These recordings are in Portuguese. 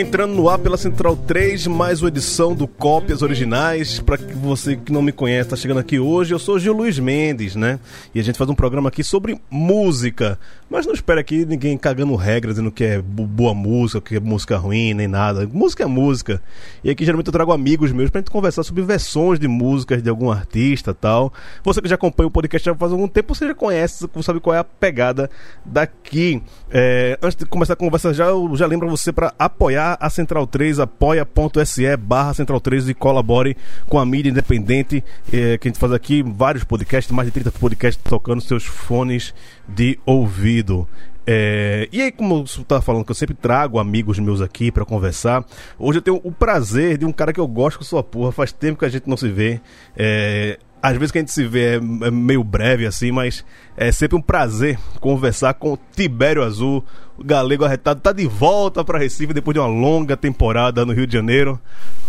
Entrando no ar pela Central 3, mais uma edição do Cópias Originais. Para você que não me conhece, está chegando aqui hoje, eu sou Gil Luiz Mendes, né? E a gente faz um programa aqui sobre música. Mas não espera aqui ninguém cagando regras, dizendo que é boa música, que é música ruim, nem nada. Música é música. E aqui geralmente eu trago amigos meus pra gente conversar sobre versões de músicas de algum artista tal. Você que já acompanha o podcast já faz algum tempo, você já conhece, sabe qual é a pegada daqui. É, antes de começar a conversa, já, eu já lembro você para apoiar a Central 3, apoia.se barra Central 3 e colabore com a mídia independente eh, que a gente faz aqui, vários podcasts, mais de 30 podcasts tocando seus fones de ouvido. É, e aí, como você estava falando, que eu sempre trago amigos meus aqui para conversar, hoje eu tenho o prazer de um cara que eu gosto com sua porra, faz tempo que a gente não se vê. É, às vezes que a gente se vê é, é meio breve assim, mas é sempre um prazer conversar com o Tibério Azul, o galego arretado, tá de volta para Recife depois de uma longa temporada no Rio de Janeiro.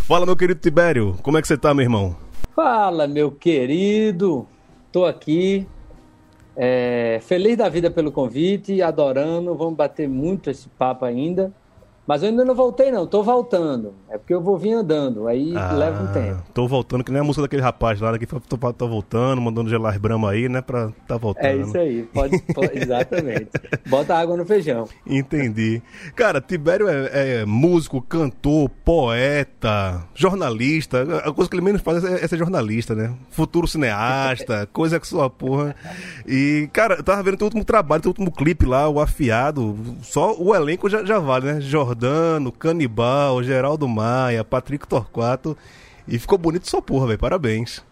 Fala, meu querido Tibério, como é que você tá, meu irmão? Fala, meu querido, tô aqui, é, feliz da vida pelo convite, adorando, vamos bater muito esse papo ainda. Mas eu ainda não voltei, não. Tô voltando. É porque eu vou vir andando. Aí ah, leva um tempo. Tô voltando, que nem a música daquele rapaz lá, que tô, tô voltando, mandando gelar brama aí, né? Pra tá voltando. É isso aí. Pode, pode exatamente. Bota água no feijão. Entendi. Cara, Tibério é, é, músico, cantor, poeta, jornalista. A coisa que ele menos faz é, é ser jornalista, né? Futuro cineasta, coisa que sua porra. E, cara, eu tava vendo teu último trabalho, teu último clipe lá, o Afiado. Só o elenco já, já vale, né? Jordão Jordano, Canibal, Geraldo Maia, Patrick Torquato. E ficou bonito sua porra, velho. Parabéns.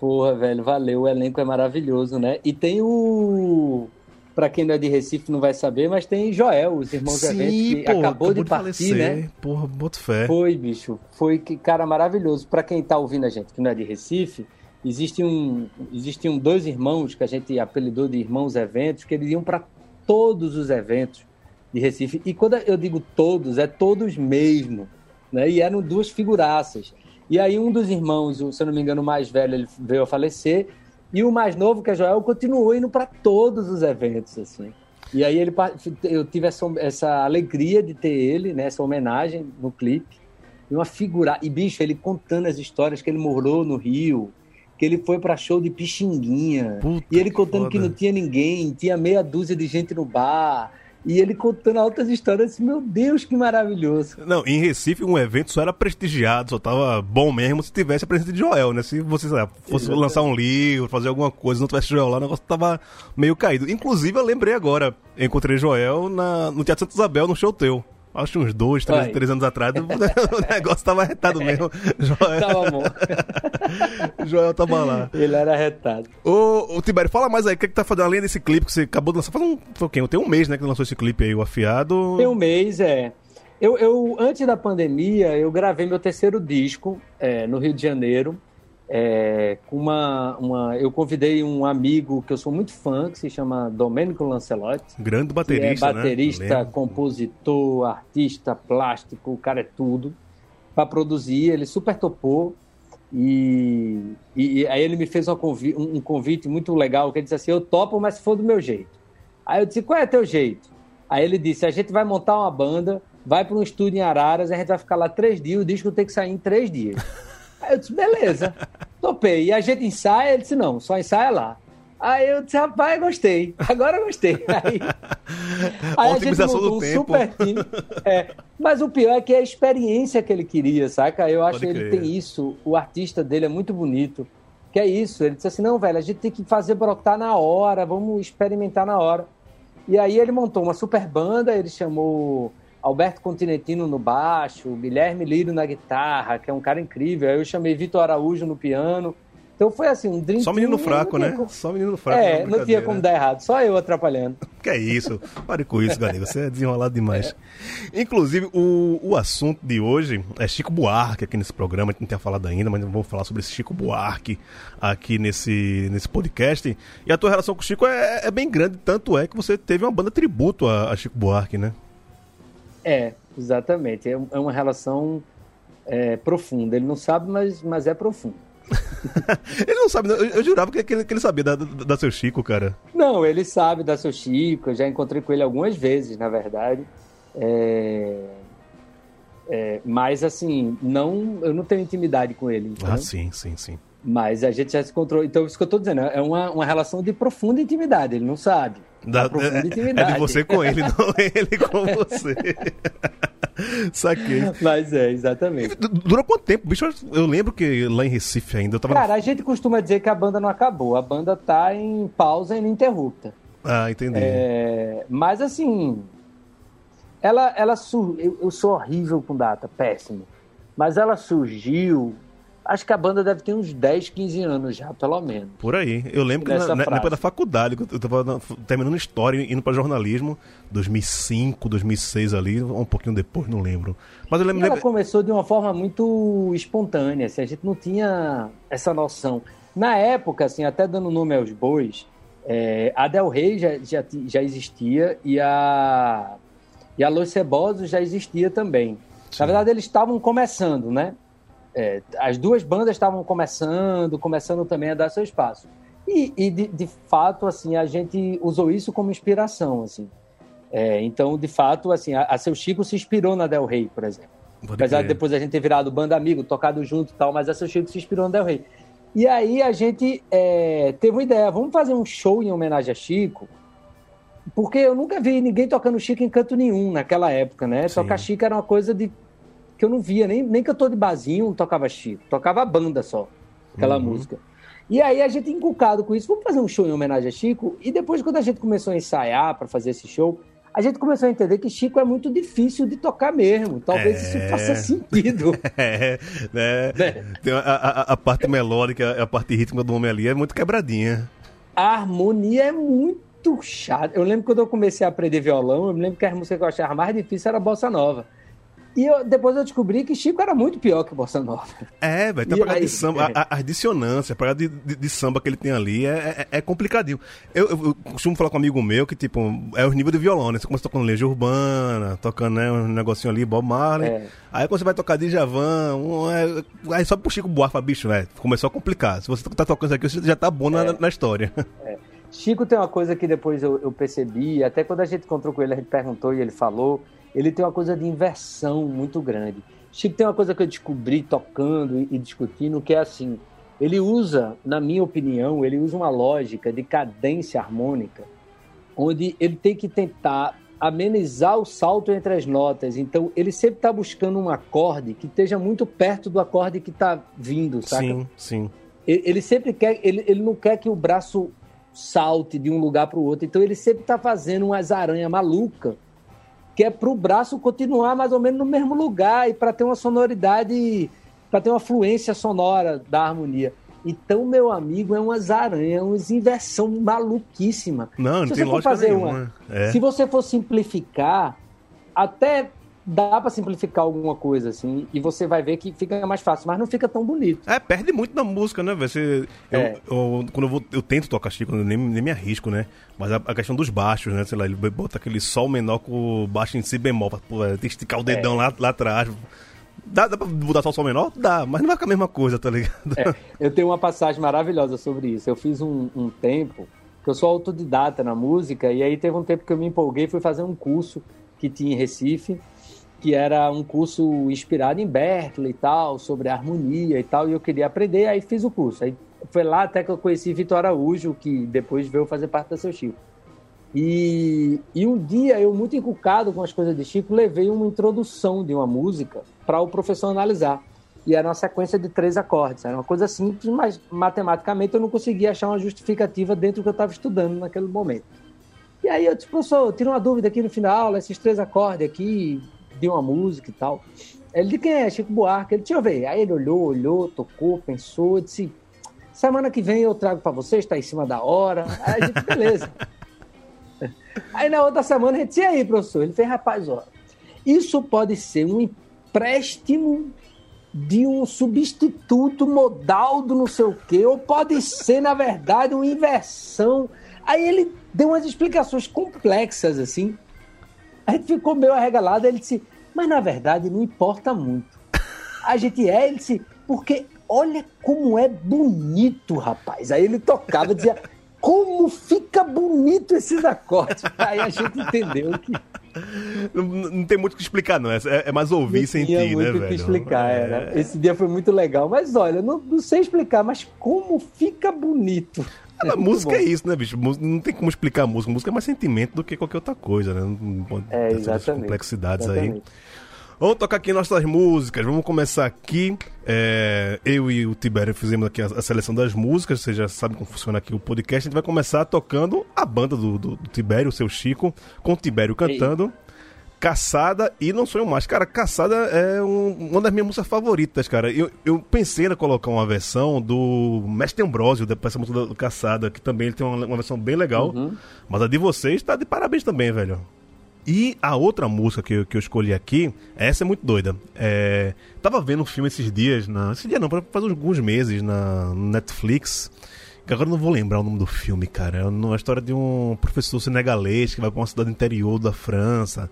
Porra, velho, valeu. O elenco é maravilhoso, né? E tem o. Pra quem não é de Recife não vai saber, mas tem Joel, os irmãos Sim, Eventos, que acabou, acabou, de, de partir, falecer. né? Porra, boto fé. Foi, bicho. Foi, que cara, maravilhoso. Pra quem tá ouvindo a gente que não é de Recife, existe um, existiam dois irmãos que a gente apelidou de irmãos eventos, que eles iam para todos os eventos de Recife. E quando eu digo todos, é todos mesmo. Né? E eram duas figuraças. E aí um dos irmãos, se eu não me engano, o mais velho, ele veio a falecer. E o mais novo, que é Joel, continuou indo para todos os eventos, assim. E aí ele, eu tive essa, essa alegria de ter ele, né, essa homenagem no clipe. E uma figura... E, bicho, ele contando as histórias que ele morou no Rio, que ele foi para show de Pixinguinha. Puta e ele contando que, que não tinha ninguém, tinha meia dúzia de gente no bar e ele contando altas histórias, assim, meu Deus, que maravilhoso. Não, em Recife um evento só era prestigiado, só tava bom mesmo se tivesse a presença de Joel, né? Se você sabe, fosse Exatamente. lançar um livro, fazer alguma coisa, não tivesse Joel lá, o negócio tava meio caído. Inclusive, eu lembrei agora, encontrei Joel na, no Teatro Santa Isabel, no show teu acho uns dois, três, três anos atrás, o negócio tava arretado mesmo. Joel... Tava bom. Joel tava lá. Ele era arretado. Ô, ô Tibério, fala mais aí, o que, é que tá fazendo além desse clipe que você acabou de lançar? Faz um, foi o quê? Tem um mês, né, que lançou esse clipe aí, o Afiado. Tem um mês, é. Eu, eu antes da pandemia, eu gravei meu terceiro disco é, no Rio de Janeiro. É, uma, uma, eu convidei um amigo que eu sou muito fã, que se chama Domênico Lancelotti. Grande baterista, é baterista, né? compositor, artista, plástico, o cara é tudo. Para produzir, ele super topou. E, e, e, aí ele me fez um convite, um convite muito legal, que ele disse assim, eu topo, mas se for do meu jeito. Aí eu disse, qual é teu jeito? Aí ele disse, a gente vai montar uma banda, vai para um estúdio em Araras, a gente vai ficar lá três dias, o disco tem que sair em três dias. Aí eu disse, beleza, topei. E a gente ensaia, ele disse, não, só ensaia lá. Aí eu disse, rapaz, gostei. Agora gostei. Aí, aí a gente montou um super time. É, mas o pior é que é a experiência que ele queria, saca? Eu acho que ele tem isso. O artista dele é muito bonito. Que é isso. Ele disse assim, não, velho, a gente tem que fazer brotar na hora, vamos experimentar na hora. E aí ele montou uma super banda, ele chamou Alberto Continentino no baixo, Guilherme Lírio na guitarra, que é um cara incrível. Aí eu chamei Vitor Araújo no piano. Então foi assim, um drink. Só menino fraco, né? Como... Só menino fraco. É, não tinha como dar errado, só eu atrapalhando. Que é isso? Pare com isso, galera. Você é desenrolado demais. É. Inclusive, o, o assunto de hoje é Chico Buarque aqui nesse programa. A gente não tinha falado ainda, mas vamos falar sobre esse Chico Buarque aqui nesse, nesse podcast. E a tua relação com o Chico é, é bem grande, tanto é que você teve uma banda tributo a, a Chico Buarque, né? É, exatamente. É, é uma relação é profunda. Ele não sabe, mas, mas é profundo. ele não sabe, eu, eu jurava que ele, que ele sabia da, da, seu Chico, cara. Não, ele sabe da seu Chico, eu já encontrei com ele algumas vezes, na verdade. É... É, mas assim, não, eu não tenho intimidade com ele. Entendeu? Ah, sim, sim, sim. Mas a gente já se encontrou. Então, isso que eu tô dizendo, é uma, uma relação de profunda intimidade, ele não sabe. Da, é, é, de você com ele, não ele com você. Saquei. Mas é, exatamente. Dura quanto tempo? Bicho, eu lembro que lá em Recife ainda eu tava. Cara, a gente costuma dizer que a banda não acabou. A banda tá em pausa ininterrupta. Ah, entendi. É, mas assim. Ela, ela sur... eu, eu sou horrível com data, péssimo. Mas ela surgiu Acho que a banda deve ter uns 10, 15 anos já, pelo menos. Por aí. Eu lembro que na, na, época da faculdade, eu tava terminando história, indo para jornalismo, 2005, 2006 ali, um pouquinho depois, não lembro. Mas eu lembro. ela começou de uma forma muito espontânea, assim, a gente não tinha essa noção. Na época, assim, até dando nome aos bois, é, a Del Rey já, já, já existia e a, e a Los Cebosos já existia também. Sim. Na verdade, eles estavam começando, né? É, as duas bandas estavam começando, começando também a dar seu espaço. E, e de, de, fato, assim, a gente usou isso como inspiração, assim. É, então, de fato, assim, a, a, Seu Chico se inspirou na Del Rey, por exemplo. Pode Apesar de depois a gente ter virado banda amigo, tocado junto e tal, mas a Seu Chico se inspirou na Del Rey. E aí a gente é, teve uma ideia, vamos fazer um show em homenagem a Chico, porque eu nunca vi ninguém tocando Chico em canto nenhum naquela época, né? Sim. Tocar Chico era uma coisa de que eu não via, nem, nem cantor de basinho tocava Chico, tocava banda só, aquela uhum. música. E aí a gente inculcado com isso, vamos fazer um show em homenagem a Chico? E depois, quando a gente começou a ensaiar para fazer esse show, a gente começou a entender que Chico é muito difícil de tocar mesmo. Talvez é... isso faça sentido. É, né? É. A, a, a, parte melódica, a parte rítmica do homem ali é muito quebradinha. A harmonia é muito chata. Eu lembro quando eu comecei a aprender violão, eu me lembro que a música que eu achava mais difícil era a bossa nova. E eu, depois eu descobri que Chico era muito pior que Bossa Nova. É, velho, tem a de samba, é. a, a dissonância, a parada de, de, de, samba que ele tem ali é, é, é complicadinho. Eu, eu, eu, costumo falar com um amigo meu que, tipo, é o nível de violão, né? Você começa tocando Legião Urbana, tocando, né, um negocinho ali, Bob Marley. É. Aí quando você vai tocar Djavan, um, é, aí só pro Chico Buarque, bicho, velho, começou a complicar. Se você tá tocando isso aqui, você já tá bom na, é. na história. É. Chico tem uma coisa que depois eu, eu percebi, até quando a gente encontrou com ele, a gente perguntou e ele falou ele tem uma coisa de inversão muito grande. Chico tem uma coisa que eu descobri tocando e discutindo, que é assim, ele usa, na minha opinião, ele usa uma lógica de cadência harmônica, onde ele tem que tentar amenizar o salto entre as notas. Então, ele sempre está buscando um acorde que esteja muito perto do acorde que está vindo, sabe? Sim, sim. Ele, sempre quer, ele, ele não quer que o braço salte de um lugar para o outro. Então, ele sempre está fazendo umas aranhas malucas que é para o braço continuar mais ou menos no mesmo lugar e para ter uma sonoridade, para ter uma fluência sonora da harmonia. Então, meu amigo, é umas aranhas, uma inversão maluquíssima. Não, não se tem lógica fazer nenhuma. Uma, é. Se você for simplificar, até dá para simplificar alguma coisa, assim, e você vai ver que fica mais fácil, mas não fica tão bonito. É, perde muito na música, né? Você, eu, é. eu, quando eu, vou, eu tento tocar Chico, eu nem, nem me arrisco, né? Mas a, a, questão dos baixos, né? Sei lá, ele bota aquele sol menor com o baixo em si bemol, pra, pô, tem que esticar o dedão é. lá, lá atrás. Dá, dá pra botar só o sol menor? Dá, mas não vai ficar a mesma coisa, tá ligado? É, eu tenho uma passagem maravilhosa sobre isso. Eu fiz um, um tempo, que eu sou autodidata na música, e aí teve um tempo que eu me empolguei e fui fazer um curso que tinha em Recife, que era um curso inspirado em Berkeley e tal, sobre harmonia e tal, e eu queria aprender, aí fiz o curso. Aí foi lá até que eu conheci Vitor Araújo, que depois veio fazer parte da seu Chico. E, e um dia, eu muito encucado com as coisas de Chico, levei uma introdução de uma música para o professor analisar. E era uma sequência de três acordes. Era uma coisa simples, mas matematicamente eu não conseguia achar uma justificativa dentro do que eu estava estudando naquele momento. E aí eu disse, professor, tira uma dúvida aqui no final esses três acordes aqui, de uma música e tal. Ele de quem é? Chico Buarque. Ele, deixa eu ver. Aí ele olhou, olhou, tocou, pensou, disse: semana que vem eu trago para vocês, está em cima da hora. Aí a gente, beleza. aí na outra semana a gente, e aí, professor? Ele fez, rapaz, ó, isso pode ser um empréstimo de um substituto modal do não sei o quê, ou pode ser, na verdade, uma inversão. Aí ele deu umas explicações complexas, assim, a gente ficou meio arregalado, ele disse, mas na verdade não importa muito. A gente é, ele disse, porque olha como é bonito, rapaz. Aí ele tocava, dizia, como fica bonito esses acordes. Aí a gente entendeu que. Não, não tem muito o que explicar, não. É, é mais ouvir e sentir, né, velho? muito o que explicar, é... era. Esse dia foi muito legal. Mas olha, não, não sei explicar, mas como fica bonito. A música é isso, né, bicho? Não tem como explicar a música. A música é mais sentimento do que qualquer outra coisa, né? Não pode é, exatamente. complexidades exatamente. aí. Vamos tocar aqui nossas músicas. Vamos começar aqui. É, eu e o Tibério fizemos aqui a, a, seleção das músicas. Você já sabe como funciona aqui o podcast. A gente vai começar tocando a banda do, do, do Tibério, o seu Chico, com o Tibério cantando. Caçada e Não Sonho Mais. Cara, Caçada é um, uma das minhas músicas favoritas, cara. Eu, eu pensei em colocar uma versão do Mestre Ambrosio, dessa música do, do Caçada, que também ele tem uma, uma versão bem legal. Uhum. Mas a de vocês tá de parabéns também, velho. E a outra música que eu, que eu escolhi aqui, essa é muito doida. É, tava vendo um filme esses dias, na, esse dia não, faz alguns meses na Netflix. Que agora eu não vou lembrar o nome do filme, cara. É uma história de um professor senegalês que vai para uma cidade interior da França.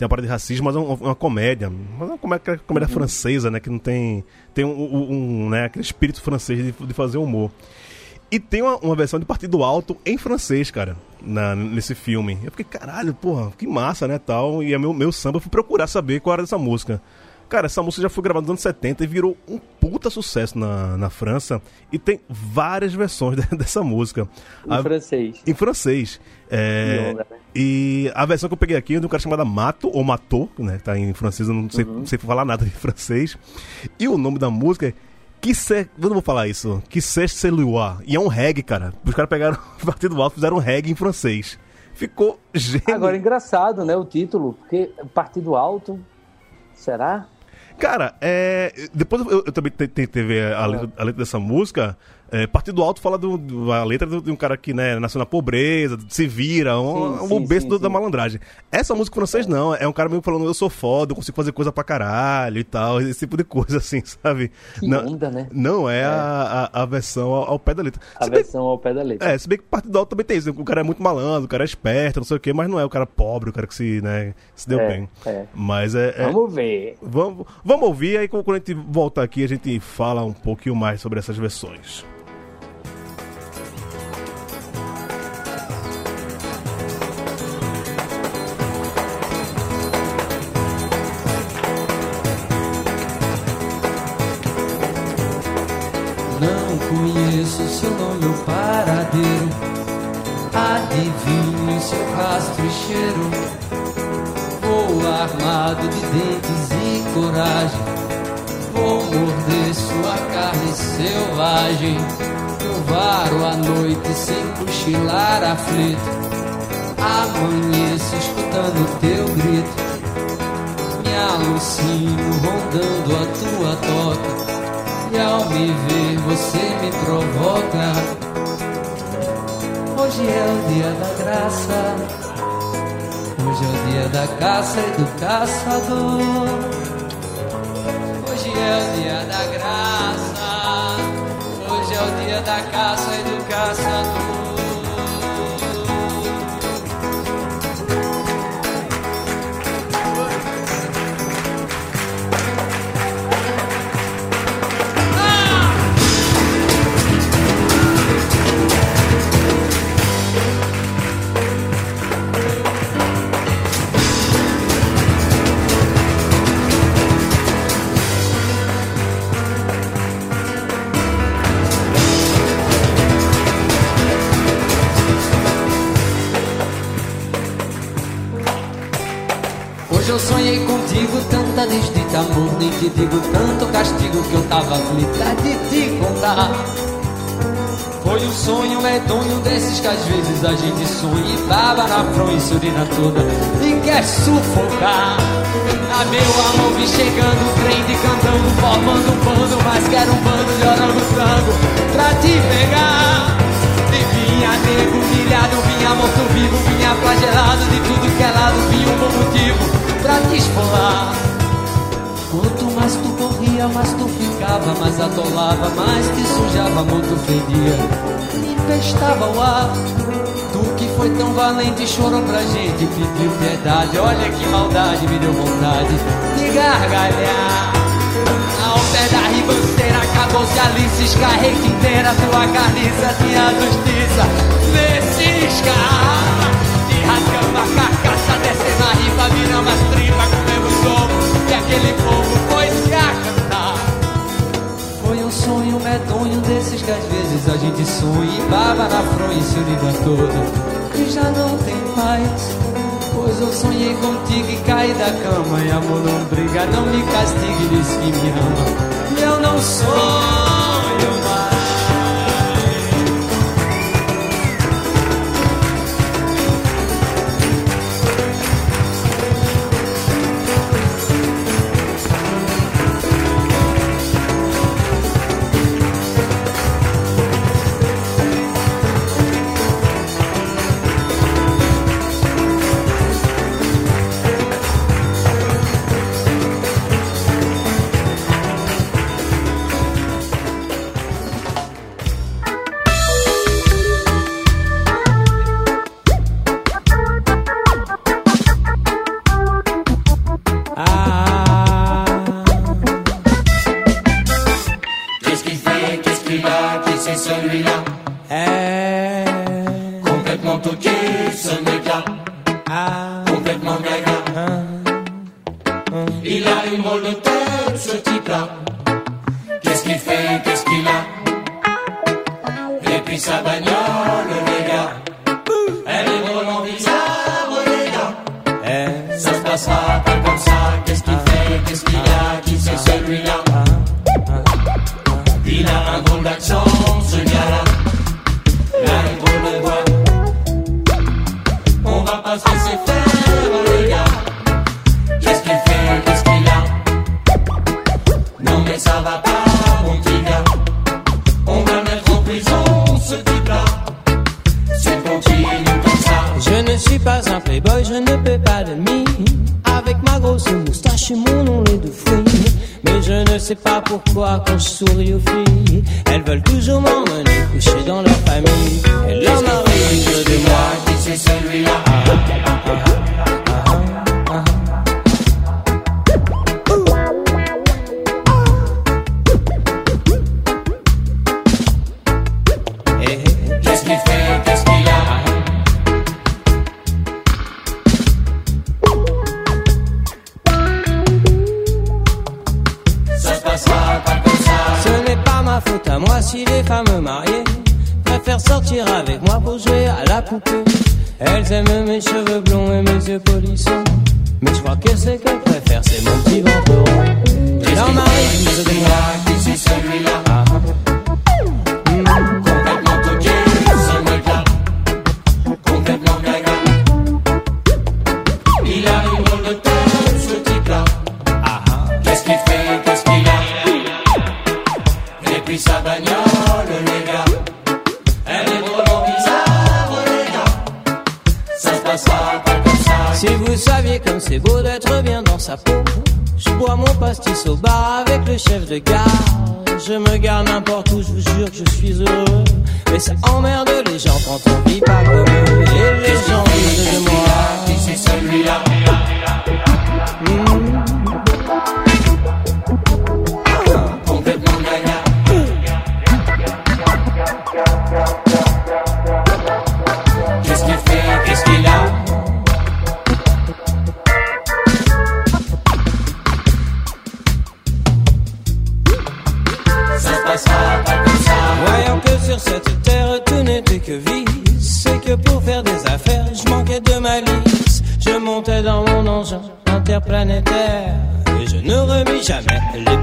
Tem uma parada de racismo, mas é uma, uma comédia. Mas é uma comédia, comédia uhum. francesa, né? Que não tem. Tem um, um, um né, aquele espírito francês de, de fazer humor. E tem uma, uma, versão de Partido Alto em francês, cara, na, nesse filme. Eu fiquei, caralho, porra, que massa, né, tal. E é meu, meu samba, eu fui procurar saber qual era dessa música. Cara, essa música já foi gravada nos anos 70 e virou um puta sucesso na, na França. E tem várias versões dessa música. Em a, francês. Em francês. É, onda, né? E a versão que eu peguei aqui é de um cara chamado Mato, ou Matou, né? Tá em francês, eu não sei, uhum. não sei falar nada de francês. E o nome da música é que se... Eu não vou falar isso. Que se celui E é um reggae, cara. Os caras pegaram o Partido Alto fizeram um reggae em francês. Ficou genial. Agora, engraçado, né, o título. Porque Partido Alto... Será? Cara, é... Depois eu, eu também tentei ver a letra, a letra dessa música... É, Partido Alto fala do, do, a letra de um cara que né, nasceu na pobreza, se vira, um, sim, um sim, da malandragem. Essa música francês não, é um cara meio falando eu sou foda, eu consigo fazer coisa pra caralho e tal, esse tipo de coisa assim, sabe? Que não, onda, né? Não é, é. A, a, a, versão ao, ao, pé da letra. A se versão bem, ao pé da letra. É, se bem que Partido Alto também tem isso, o cara é muito malandro, o cara é esperto, não sei o quê, mas não é o cara pobre, o cara que se, né, se deu é, bem. É. Mas é, é, Vamos ver. Vamos, vamos ouvir, aí quando a gente voltar aqui a gente fala um pouquinho mais sobre essas versões. Seu nome ou paradeiro. Adivinho seu rastro e cheiro. Vou armado de dentes e coragem. Vou morder sua carne selvagem. Eu varo a noite sem cochilar aflito. Amanheço escutando teu grito. Me alucino rondando a tua toca e ao me ver você me provoca. Hoje é o dia da graça, hoje é o dia da caça e do caçador. Hoje é o dia da graça, hoje é o dia da caça e do caçador. Te digo tanto castigo que eu tava aflita de te contar. Foi um sonho medonho desses que às vezes a gente sonha e baba na fronha urina toda e quer sufocar. A meu amor vi chegando, crente cantando, formando um bando, mas quero um bando de orangotango pra te pegar. E vinha nego humilhado, vinha morto vivo, vinha flagelado de tudo que é lado, vinha um bom motivo pra te esfolar. Quanto mais tu corria, mais tu ficava, mais atolava, mais te sujava, muito fedia, empestava o ar. Tu que foi tão valente chorou pra gente, pediu piedade. Olha que maldade, me deu vontade de gargalhar. A cisca, rei que inteira tua carniça tinha justiça. Vê cisca, de rasgando a carcaça, descendo a riba, virando as tripas, e aquele povo foi se a cantar. Foi um sonho medonho desses que às vezes a gente sonha e baba na fronha e se univa todo, e já não tem mais. Pois eu sonhei contigo e caí da cama E amor não briga, não me castigue, diz que me ama Eu não sou Je bois mon pastis au bar avec le chef de gare. Je me garde n'importe où, je vous jure que je suis heureux. Mais ça emmerde les gens quand on vit pas comme eux. Et les gens disent de moi. c'est celui-là? Hmm.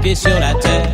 pieds sur la terre.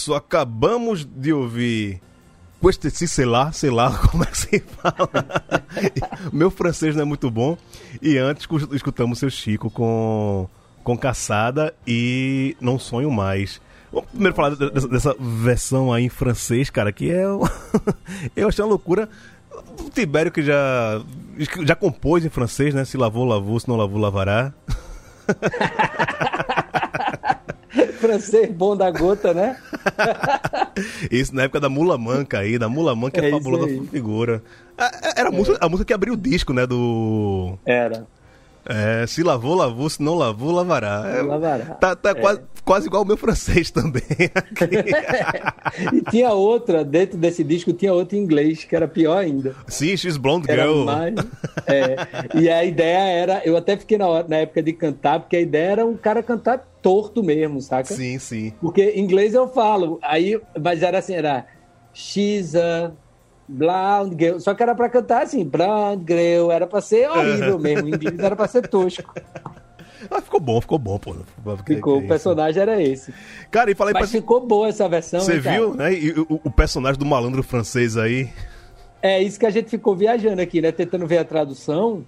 Isso, acabamos de ouvir. Queste, sei lá, sei lá como é que se fala. Meu francês não é muito bom. E antes escutamos seu Chico com, com Caçada e Não Sonho Mais. Vamos primeiro falar dessa, dessa versão aí em francês, cara, que é. Eu achei uma loucura. O Tibério que já, já compôs em francês, né? Se lavou, lavou, se não lavou, lavará. francês bom da gota, né? Isso na época da Mula Manca aí, da Mula Manca é, é fabulosa figura. Era a, música, a música que abriu o disco, né? Do. Era. É, se lavou, lavou, se não lavou, lavará. É, lavará. Tá, tá é. quase, quase igual o meu francês também. e tinha outra, dentro desse disco, tinha outra em inglês, que era pior ainda. Sim, She's Blonde Girl. Mais, é, e a ideia era, eu até fiquei na, hora, na época de cantar, porque a ideia era um cara cantar torto mesmo, saca? Sim, sim. Porque em inglês eu falo, aí, mas era assim, era She's a Blonde Girl. Só que era pra cantar assim, Blonde Girl. Era pra ser horrível mesmo. Em inglês era pra ser tosco. Ah, ficou bom, ficou bom, pô. Ficou, o personagem era esse. Cara, e falei Mas pra... ficou boa essa versão. Você viu, né? E o, o, personagem do malandro francês aí. É isso que a gente ficou viajando aqui, né? Tentando ver a tradução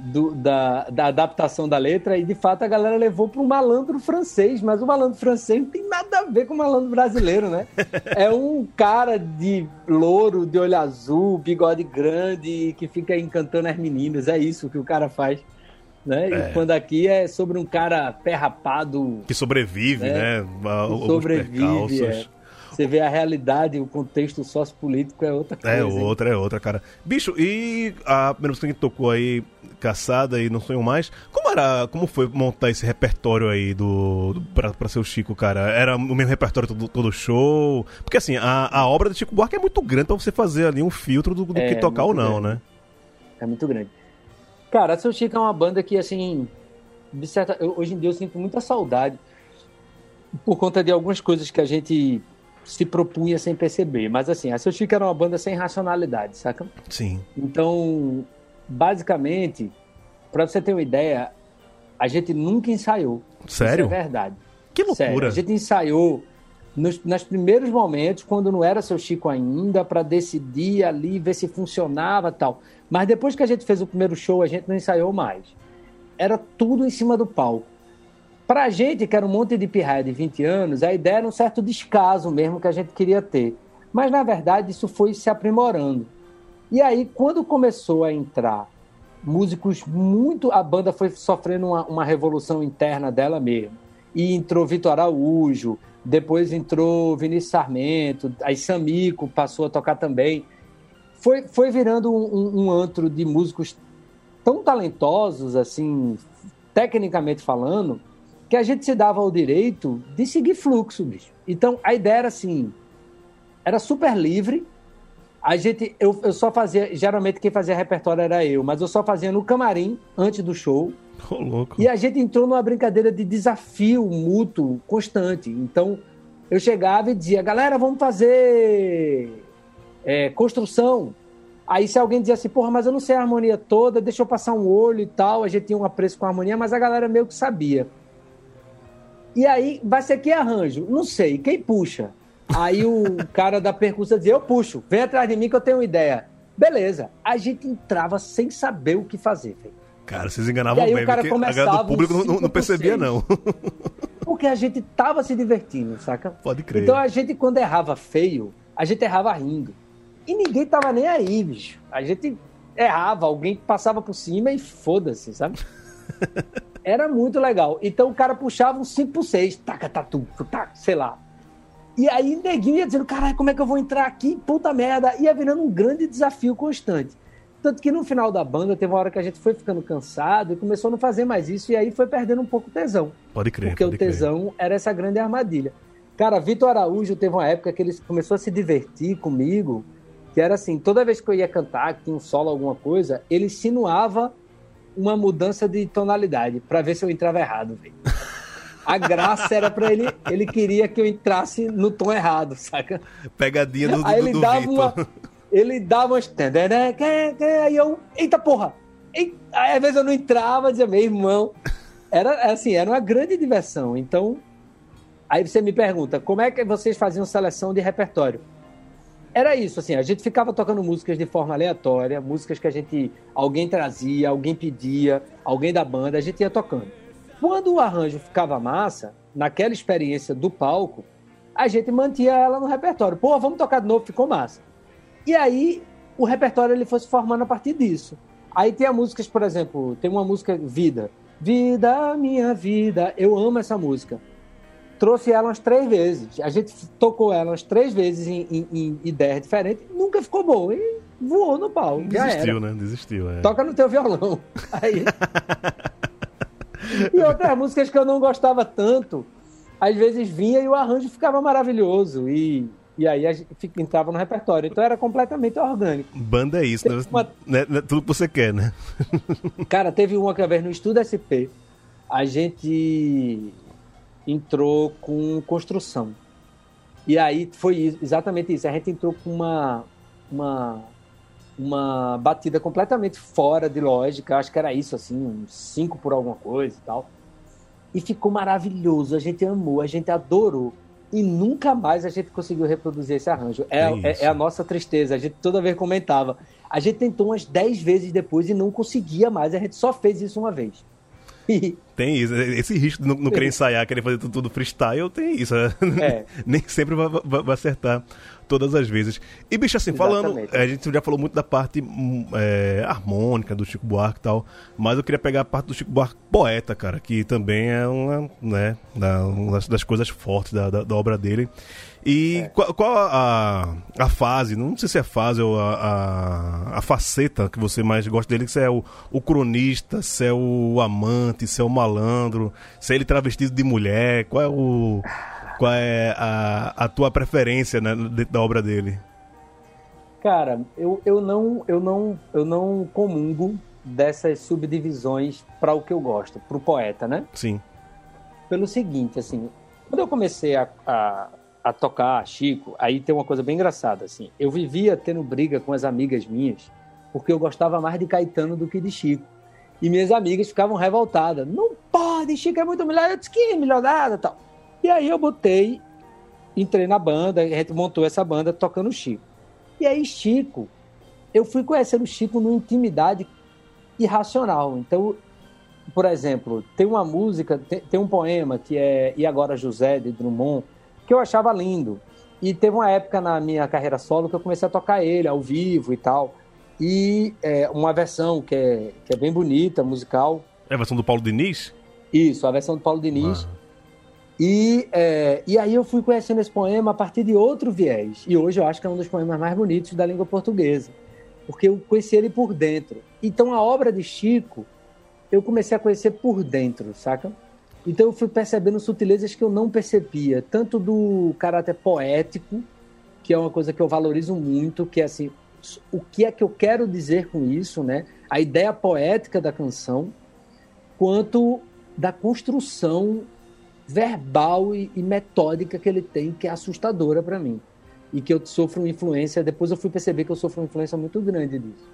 do, da, da adaptação da letra e de fato a galera levou para um malandro francês, mas o malandro francês não tem nada a ver com o malandro brasileiro, né? É um cara de louro, de olho azul, bigode grande, que fica encantando as meninas, é isso que o cara faz. Né? É. E quando aqui é sobre um cara pé rapado. Que sobrevive, né? né? Que sobrevive. É. Você vê a realidade, o contexto sociopolítico é outra é coisa. É outra, hein? é outra, cara. Bicho, e a primeira música que tocou aí, Caçada e Não Sonho Mais, como era, como foi montar esse repertório aí do, do pra, pra ser o Chico, cara? Era o mesmo repertório todo, todo show? Porque assim, a, a obra do Chico Buarque é muito grande pra você fazer ali um filtro do, do é, que tocar ou não, grande. né? É muito grande. Cara, a Seu Chico é uma banda que, assim, de certa, eu, hoje em dia eu sinto muita saudade por conta de algumas coisas que a gente se propunha sem perceber. Mas assim, a Seu Chico era uma banda sem racionalidade, saca? Sim. Então, basicamente, para você ter uma ideia, a gente nunca ensaiou. Sério? Isso é verdade. Que loucura. Sério. A gente ensaiou nos, nos primeiros momentos, quando não era Seu Chico ainda, para decidir ali, ver se funcionava tal. Mas depois que a gente fez o primeiro show, a gente não ensaiou mais. Era tudo em cima do palco. Para a gente, que era um monte de pirraia de 20 anos, a ideia era um certo descaso mesmo que a gente queria ter. Mas, na verdade, isso foi se aprimorando. E aí, quando começou a entrar músicos muito. A banda foi sofrendo uma, uma revolução interna dela mesmo. E entrou Vitor Araújo, depois entrou Vinícius Sarmento, aí Samico passou a tocar também. Foi, foi virando um, um antro de músicos tão talentosos, assim, tecnicamente falando, que a gente se dava o direito de seguir fluxo, bicho. Então, a ideia era assim, era super livre. A gente, eu, eu só fazia, geralmente quem fazia repertório era eu, mas eu só fazia no camarim antes do show. Oh, louco. E a gente entrou numa brincadeira de desafio mútuo constante. Então, eu chegava e dizia, galera, vamos fazer é, construção. Aí se alguém dizia assim, porra, mas eu não sei a harmonia toda, deixa eu passar um olho e tal, a gente tinha um apreço com a harmonia, mas a galera meio que sabia. E aí, vai ser que arranjo? Não sei, quem puxa? Aí o cara da percussão dizia, eu puxo, vem atrás de mim que eu tenho uma ideia. Beleza, a gente entrava sem saber o que fazer, velho. Cara, vocês enganavam bem, o cara começava a do público não, não percebia, não. Porque a gente tava se divertindo, saca? Pode crer. Então a gente, quando errava feio, a gente errava rindo. E ninguém tava nem aí, bicho. A gente errava, alguém passava por cima e foda-se, sabe? Era muito legal. Então o cara puxava um 5 por 6, taca, tatu, taca, sei lá. E aí neguinho ia dizendo, caralho, como é que eu vou entrar aqui? Puta merda. Ia virando um grande desafio constante. Tanto que no final da banda teve uma hora que a gente foi ficando cansado e começou a não fazer mais isso, e aí foi perdendo um pouco o tesão. Pode crer. Porque pode o tesão crer. era essa grande armadilha. Cara, Vitor Araújo teve uma época que ele começou a se divertir comigo, que era assim, toda vez que eu ia cantar, que tinha um solo, alguma coisa, ele insinuava uma mudança de tonalidade para ver se eu entrava errado, velho. A graça era para ele, ele queria que eu entrasse no tom errado, saca? Pegadinha do, Aí do, ele do dava uma ele dava umas aí eu, eita porra. Eita. Aí às vezes eu não entrava, dizia, meu irmão. Era assim, era uma grande diversão. Então, Aí você me pergunta, como é que vocês faziam seleção de repertório? Era isso, assim, a gente ficava tocando músicas de forma aleatória, músicas que a gente, alguém trazia, alguém pedia, alguém da banda, a gente ia tocando. Quando o arranjo ficava massa, naquela experiência do palco, a gente mantinha ela no repertório. Pô, vamos tocar de novo, ficou massa. E aí o repertório ele foi se formando a partir disso. Aí tem músicas, por exemplo, tem uma música Vida. Vida, minha vida. Eu amo essa música trouxe ela umas três vezes. A gente tocou ela umas três vezes em, em, em ideias diferentes, nunca ficou boa. E voou no pau. Desistiu, né? Desistiu, é. Toca no teu violão. Aí... e outras músicas que eu não gostava tanto, às vezes vinha e o arranjo ficava maravilhoso. E, e aí a gente entrava no repertório. Então era completamente orgânico. Banda é isso, né? Uma... Né, né? Tudo que você quer, né? Cara, teve uma que vez no Estudo SP. A gente entrou com construção. E aí foi exatamente isso. A gente entrou com uma, uma, uma batida completamente fora de lógica. Acho que era isso, assim, uns cinco por alguma coisa e tal. E ficou maravilhoso. A gente amou, a gente adorou. E nunca mais a gente conseguiu reproduzir esse arranjo. É, é, é a nossa tristeza. A gente toda vez comentava. A gente tentou umas dez vezes depois e não conseguia mais. A gente só fez isso uma vez. Tem isso, esse risco de não, não querer ensaiar, querer fazer tudo, tudo freestyle, tem isso. Né? É. Nem sempre vai, vai, vai, acertar todas as vezes. E, bicho, assim, Exatamente. falando, a gente já falou muito da parte hum, é, harmônica do Chico Buarque e tal, mas eu queria pegar a parte do Chico Buarque poeta, cara, que também é uma, né, uma das coisas fortes da, da, da obra dele. E é. qual, qual, a, a fase, não sei se é fase ou a, a, a, faceta que você mais gosta dele, se é o, o cronista, se é o amante, se é o malandro, se é ele travestido de mulher, qual é o qual é a, a tua preferência né, da obra dele? Cara, eu, eu, não, eu, não, eu não comungo dessas subdivisões para o que eu gosto, para o poeta, né? Sim. Pelo seguinte, assim, quando eu comecei a, a a tocar Chico, aí tem uma coisa bem engraçada, assim. Eu vivia tendo briga com as amigas minhas, porque eu gostava mais de Caetano do que de Chico. E minhas amigas ficavam revoltadas. Não pode, Chico é muito melhor. Eu disse que é melhor nada tal. E aí eu botei, entrei na banda, a gente montou essa banda tocando Chico. E aí Chico, eu fui conhecendo Chico numa intimidade irracional. Então, por exemplo, tem uma música, tem, tem um poema que é E Agora José, de Drummond, que eu achava lindo. E teve uma época na minha carreira solo que eu comecei a tocar ele ao vivo e tal. E é, uma versão que é, que é bem bonita, musical. É a versão do Paulo Diniz? Isso, a versão do Paulo Diniz. Ah. E, é, e aí eu fui conhecendo esse poema a partir de outro viés. E hoje eu acho que é um dos poemas mais bonitos da língua portuguesa. Porque eu conheci ele por dentro. Então a obra de Chico, eu comecei a conhecer por dentro, saca? Então eu fui percebendo sutilezas que eu não percebia, tanto do caráter poético, que é uma coisa que eu valorizo muito, que é assim, o que é que eu quero dizer com isso, né? A ideia poética da canção, quanto da construção verbal e, metódica que ele tem, que é assustadora para mim. E que eu sofro uma influência, depois eu fui perceber que eu sofro uma influência muito grande disso.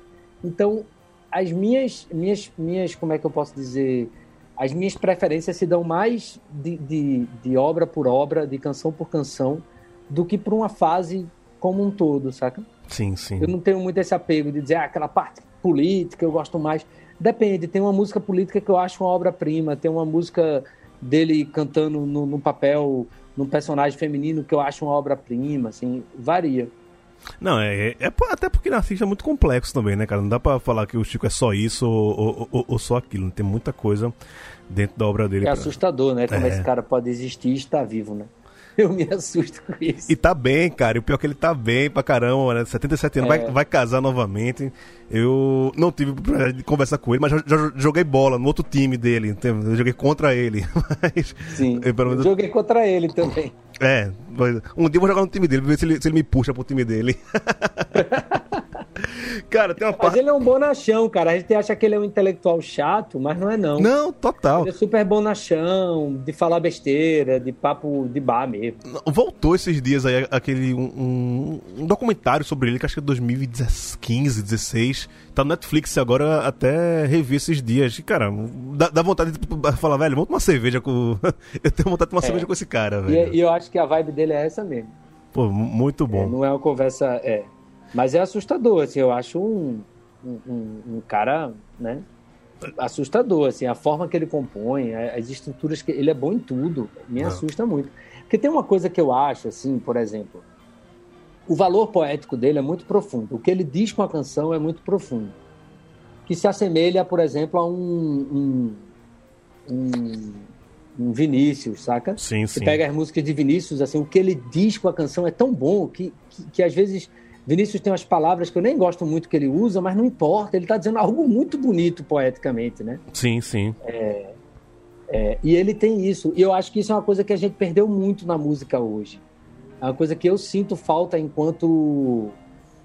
Então, as minhas, minhas, minhas como é que eu posso dizer, as minhas preferências se dão mais de, de, de, obra por obra, de canção por canção, do que por uma fase como um todo, saca? Sim, sim. Eu não tenho muito esse apego de dizer ah, aquela parte política eu gosto mais. Depende, tem uma música política que eu acho uma obra-prima, tem uma música dele cantando no, no papel, num personagem feminino que eu acho uma obra-prima, assim, varia. Não, é, é, até porque narcisista é muito complexo também, né, cara? Não dá pra falar que o Chico é só isso ou, ou, ou só aquilo. Tem muita coisa dentro da obra dele. É pra... assustador, né? Como é. esse cara pode existir e estar vivo, né? Eu me assusto com isso. E tá bem, cara. E o pior é que ele tá bem pra caramba, né? 77 anos, é. vai, vai casar novamente. Eu não tive de conversar com ele, mas já, já, joguei bola no outro time dele. Eu joguei contra ele. Mas, Sim, eu, menos... joguei contra ele também. É, um dia eu vou jogar no time dele, ver se ele, se ele me puxa pro time dele. Cara, tem uma Mas parte. ele é um bonachão, cara. A gente acha que ele é um intelectual chato, mas não é não. Não, total. Ele é super bonachão, de falar besteira, de papo de bar mesmo. Voltou esses dias aí aquele um, um- um documentário sobre ele que acho que é 2015, 16. Tá no Netflix agora até revi esses dias. E, cara, dá, dá vontade de tipo, falar, velho, vamos tomar cerveja com. Eu tenho vontade de tomar É. cerveja com esse cara, E, velho. e eu acho que a vibe dele é essa mesmo. Pô, muito É, bom. não é uma conversa. É. Mas é assustador, assim, eu acho um, um, um- cara, né? Assustador, assim, a forma que ele compõe, as estruturas que. Ele é bom em tudo. Me Não. assusta muito. Porque tem uma coisa que eu acho, assim, por exemplo, o valor poético dele é muito profundo. O que ele diz com a canção é muito profundo. Que se assemelha, por exemplo, a um, um, um, um Vinícius, saca? Sim, Você sim. pega as músicas de Vinícius, assim, o que ele diz com a canção é tão bom que, que, que às vezes Vinícius tem umas palavras que eu nem gosto muito que ele usa, mas não importa, ele está dizendo algo muito bonito poeticamente, né? Sim, sim. É, e ele tem isso, e eu acho que isso é uma coisa que a gente perdeu muito na música hoje. É uma coisa que eu sinto falta enquanto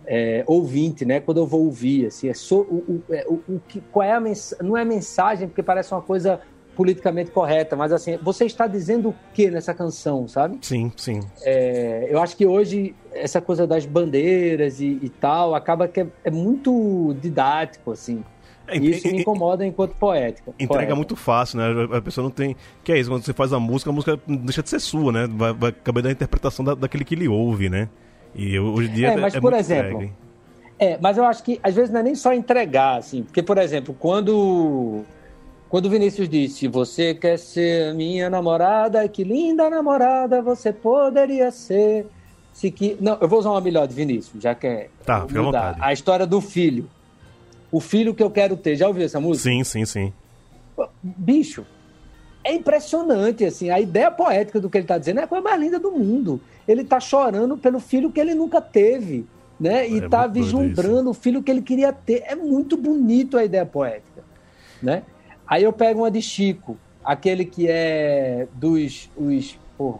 é, ouvinte, né? Quando eu vou ouvir, assim, é so, o, o, é, o, o qual é a mensagem? Não é mensagem porque parece uma coisa politicamente correta, mas assim, você está dizendo o que nessa canção, sabe? Sim, sim. É, eu acho que hoje essa coisa das bandeiras e, e tal acaba que é, é muito didático, assim. É, E isso me incomoda enquanto poética. Entrega poeta. muito fácil, né? A pessoa não tem. Que é isso, quando você faz a música, a música deixa de ser sua, né? Vai, vai caber da interpretação da, daquele que ele ouve, né? E hoje em dia É, mas, por muito exemplo, entregue. É, mas eu acho que às vezes não é nem só entregar, assim. Porque, por exemplo, quando. Quando o Vinícius disse, você quer ser minha namorada, que linda namorada você poderia ser. Se que... Não, eu vou usar uma melhor de Vinícius, já que é. Tá, fica à vontade. A história do filho. O filho que eu quero ter. Já ouviu essa música? Sim, sim, sim. bicho, é impressionante, assim, a ideia poética do que ele está dizendo é a coisa mais linda do mundo. Ele está chorando pelo filho que ele nunca teve, né? E É está doido vislumbrando o filho que ele queria ter. É muito bonito a ideia poética, né? Aí eu pego uma de Chico, aquele que é dos os, pô,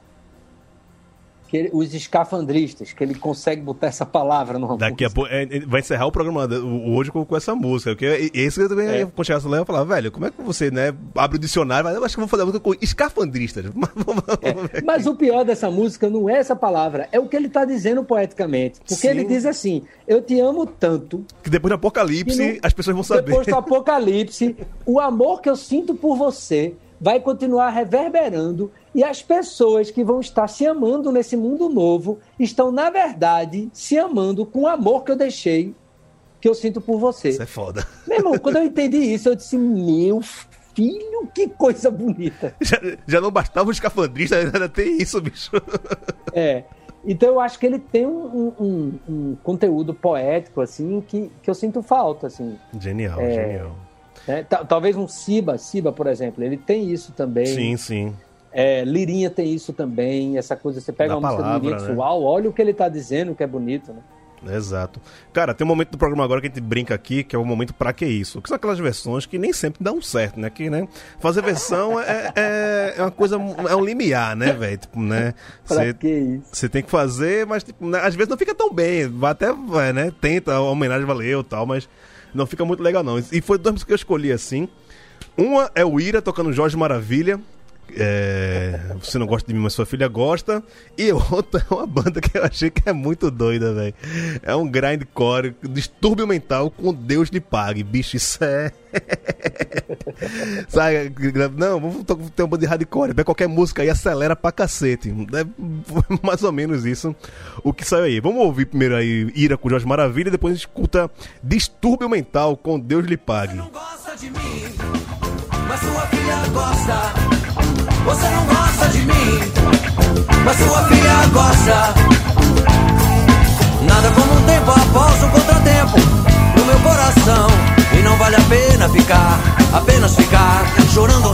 que ele- os escafandristas, que ele consegue botar essa palavra no Daqui a pouco. é, é, vai encerrar o programa o- hoje com, com essa música. Porque é- esse que eu também, É. chegasse lá, eu falava, velho, como é que você, né, abre o dicionário, vai, eu acho que vou fazer a música com escafandristas. Mas ver. Mas o pior dessa música não é essa palavra, é o que ele está dizendo poeticamente. Porque Sim. ele diz assim: Eu te amo tanto. Que depois do apocalipse, no- as pessoas vão saber. Depois do apocalipse, o amor que eu sinto por você vai continuar reverberando e as pessoas que vão estar se amando nesse mundo novo estão, na verdade, se amando com o amor que eu deixei, que eu sinto por você. Isso é foda. Meu irmão, quando eu entendi isso, eu disse: Meu filho, que coisa bonita. Já, já não bastava o escafandrista, ainda tem isso, bicho. É. Então eu acho que ele tem um, um- um conteúdo poético, assim, que, que eu sinto falta, assim. Genial, É. genial. Né? Ta- Talvez um Siba, Siba, por exemplo, ele tem isso também. Sim, sim. É, Lirinha tem isso também, essa coisa, você pega Da uma música palavra, do Lirinha né? uau, olha o que ele tá dizendo, que é bonito, né? Exato. Cara, tem um momento do programa agora que a gente brinca aqui, que é o momento pra que isso? Que são aquelas versões que nem sempre dão certo, né? Que, né? Fazer versão é, é, é uma coisa, é um limiar, né, velho? Tipo, né? Pra Você que isso? você tem que fazer, mas tipo, né, às vezes não fica tão bem. Até, vai, né? Tenta, a homenagem valeu e tal, mas não fica muito legal, não. E foi duas músicas que eu escolhi assim. Uma é o Ira tocando Jorge Maravilha. É, você não gosta de mim, mas sua filha gosta. E outra é uma banda que eu achei que é muito doida, velho. É um grindcore, distúrbio mental com Deus lhe pague. Bicho, isso é. Sabe? Não, vamos ter uma banda de hardcore. Pega qualquer música aí, acelera pra cacete. É mais ou menos isso o que saiu aí. Vamos ouvir primeiro aí Ira com Jorge Maravilha e depois a gente escuta Distúrbio Mental com Deus lhe pague. não gosta de mim, mas sua filha gosta. Você não gosta de mim, mas sua filha gosta. Nada como um tempo após um contratempo no meu coração. E não vale a pena ficar, apenas ficar, chorando,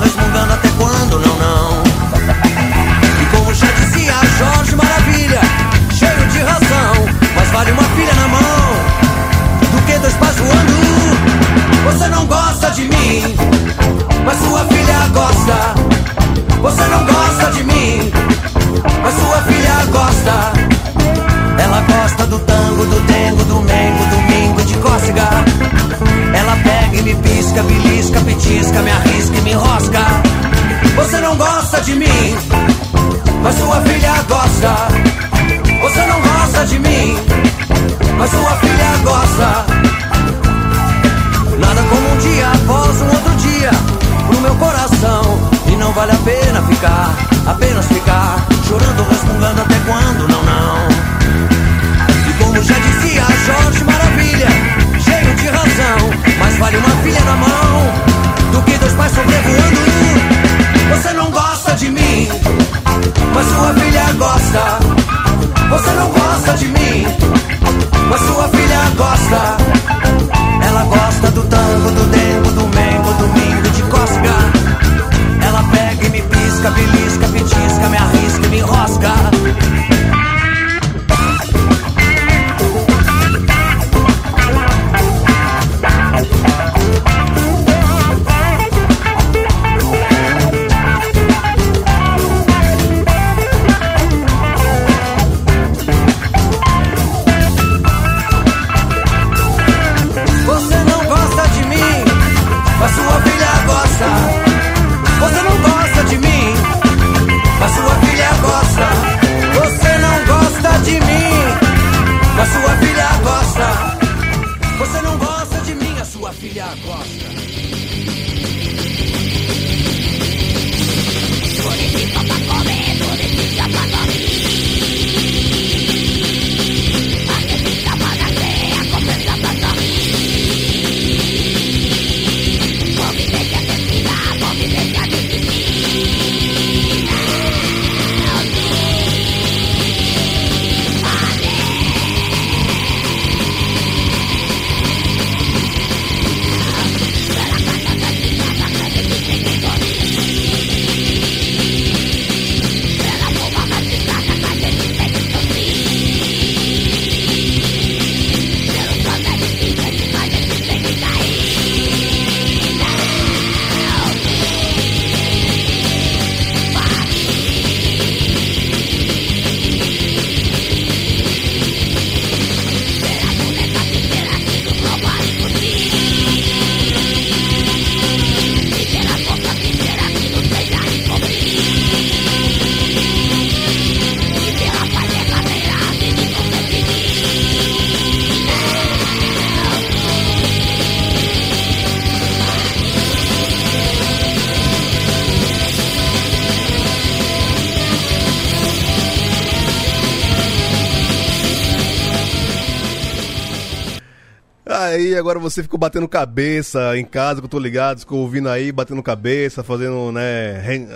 agora você ficou batendo cabeça em casa, que eu tô ligado, ficou ouvindo aí, batendo cabeça, fazendo, né, ren-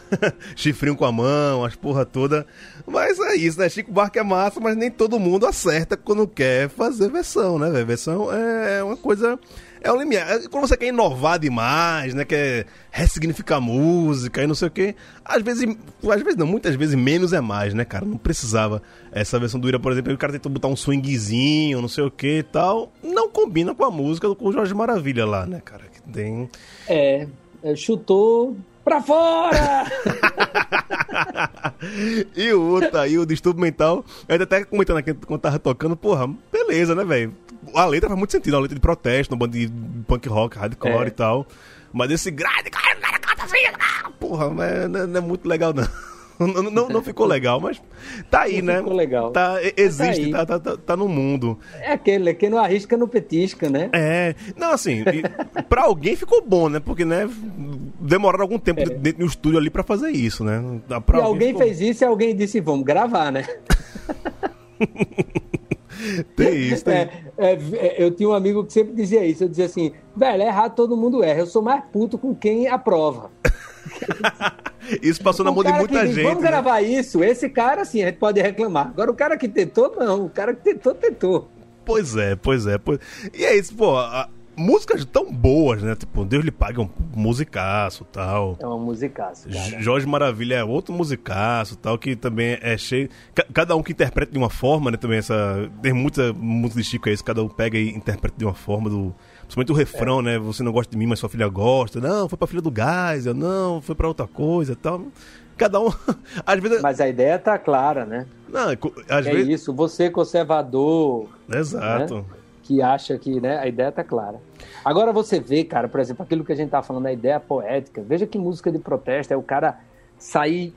chifrinho com a mão, as porra toda. Mas é isso, né? Chico Buarque é massa, mas nem todo mundo acerta quando quer fazer versão, né, velho? Versão é uma coisa. É um limiar. É Quando você quer inovar demais, né? Quer ressignificar música e não sei o quê. Às vezes, às vezes não, muitas vezes menos é mais, né, cara? Não precisava. Essa versão do Ira, por exemplo, o cara tentou botar um swingzinho, não sei o que e tal. Não combina com a música do Jorge Maravilha lá, né, cara? Que tem. É, é, chutou pra fora! e o outro aí, o distúrbio mental, eu ainda até comentando aqui quando tava tocando, porra, beleza, né, velho? A letra faz muito sentido, a letra de protesto, uma banda de punk rock, hardcore É. e tal. Mas esse grade, cara, cara, canta assim, ah, porra, mas não, é- não é muito legal, não. Não, não, não ficou legal, mas tá aí, Não né? ficou legal. Tá, e- existe, tá, tá, tá, tá no mundo. É aquele, quem não arrisca não petisca, né? É, não, assim, pra alguém ficou bom, né? Porque, né, demoraram algum tempo É. dentro do estúdio ali pra fazer isso, né? Dá pra e alguém fez isso e alguém disse, vamos gravar, né? Tem isso, tem É, é, é, eu tinha um amigo que sempre dizia isso. Eu dizia assim, velho, é errado todo mundo erra. Eu sou mais puto com quem aprova. Isso passou na mão de muita diz, gente. Vamos né? gravar isso. Esse cara, sim, a gente pode reclamar. Agora, o cara que tentou, não. O cara que tentou, tentou. Pois é, pois é. Pois... E é isso, pô. a- Músicas tão boas, né? Tipo, Deus lhe pague um musicaço tal. É uma musicaça, cara. Jorge Maravilha é outro musicaço tal, que também é cheio. ca- Cada um que interpreta de uma forma, né? Também essa. Tem muita música de Chico é isso, cada um pega e interpreta de uma forma do. Principalmente o refrão, né? Você não gosta de mim, mas sua filha gosta. Não, foi pra filha do gás, eu não, foi pra outra coisa e tal. Cada um. Às vezes. Mas a ideia tá clara, né? Não, é às É vezes. isso. Você conservador, Exato. Que acha que, né, a ideia tá clara. Agora você vê, cara, por exemplo, aquilo que a gente tá falando, a ideia poética. Veja que música de protesto é o cara sair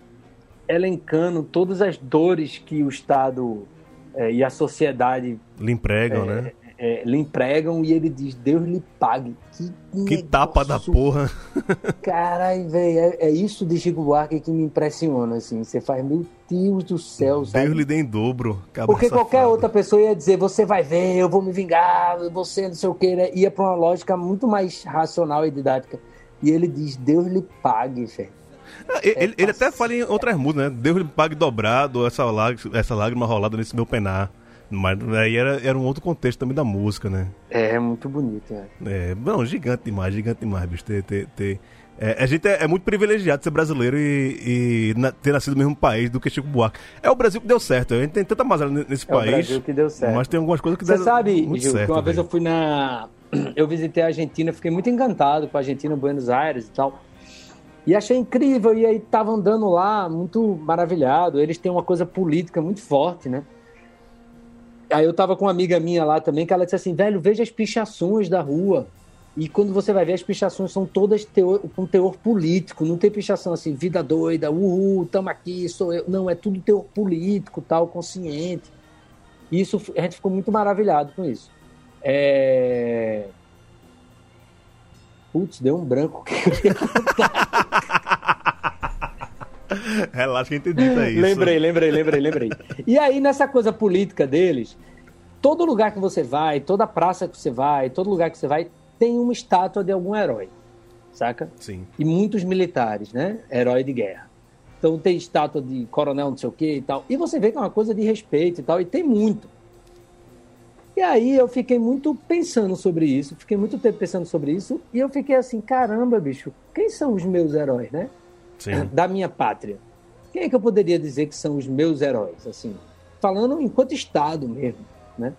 elencando todas as dores que o Estado é, e a sociedade lhe empregam, é, né? É, lhe empregam e ele diz: Deus lhe pague. Que, que tapa da porra. Caralho, velho, é, é, isso de Chico Buarque que me impressiona, assim. Você faz, meu Deus do céu, sabe? Deus lhe dê em dobro. Porque qualquer outra pessoa ia dizer: Você vai ver, eu vou me vingar, você não sei o que, né? Ia pra uma lógica muito mais racional e didática. E ele diz: Deus lhe pague, velho. Ah, ele, ele, até fala em outras músicas, né? Deus lhe pague dobrado essa lágrima, essa lágrima rolada nesse meu penar. Mas aí era, era um outro contexto também da música, né? É, é muito bonito, né? É, não, gigante demais, gigante demais, bicho. Ter, ter, ter... É, a gente é, é, muito privilegiado ser brasileiro e, e na, ter nascido no mesmo país do que Chico Buarque. É o Brasil que deu certo. A gente tem tanta mazela nesse é país. É o Brasil que deu certo. Mas tem algumas coisas que Você sabe, muito Gil, certo, que uma vez eu fui na. Eu visitei a Argentina, fiquei muito encantado com a Argentina, Buenos Aires e tal. E achei incrível, e aí tava andando lá, muito maravilhado. Eles têm uma coisa política muito forte, né? Aí eu tava com uma amiga minha lá também, que ela disse assim, velho, veja as pichações da rua. E quando você vai ver, as pichações são todas teor, com teor político. Não tem pichação assim, vida doida, uhul, tamo aqui, sou eu. Não, é tudo teor político, tal, consciente. E isso, a gente ficou muito maravilhado com isso. É... Putz, deu um branco. Relaxa que isso. Lembrei, lembrei, lembrei, lembrei. E aí, nessa coisa política deles, todo lugar que você vai, toda praça que você vai, todo lugar que você vai, tem uma estátua de algum herói, saca? Sim. E muitos militares, né? Herói de guerra. Então tem estátua de coronel não sei o que e tal. E você vê que é uma coisa de respeito e tal, e tem muito. E aí eu fiquei muito pensando sobre isso, fiquei muito tempo pensando sobre isso, e eu fiquei assim, caramba, bicho, quem são os meus heróis, né? Sim. Da minha pátria. Quem é que eu poderia dizer que são os meus heróis, assim? Falando enquanto Estado mesmo, né?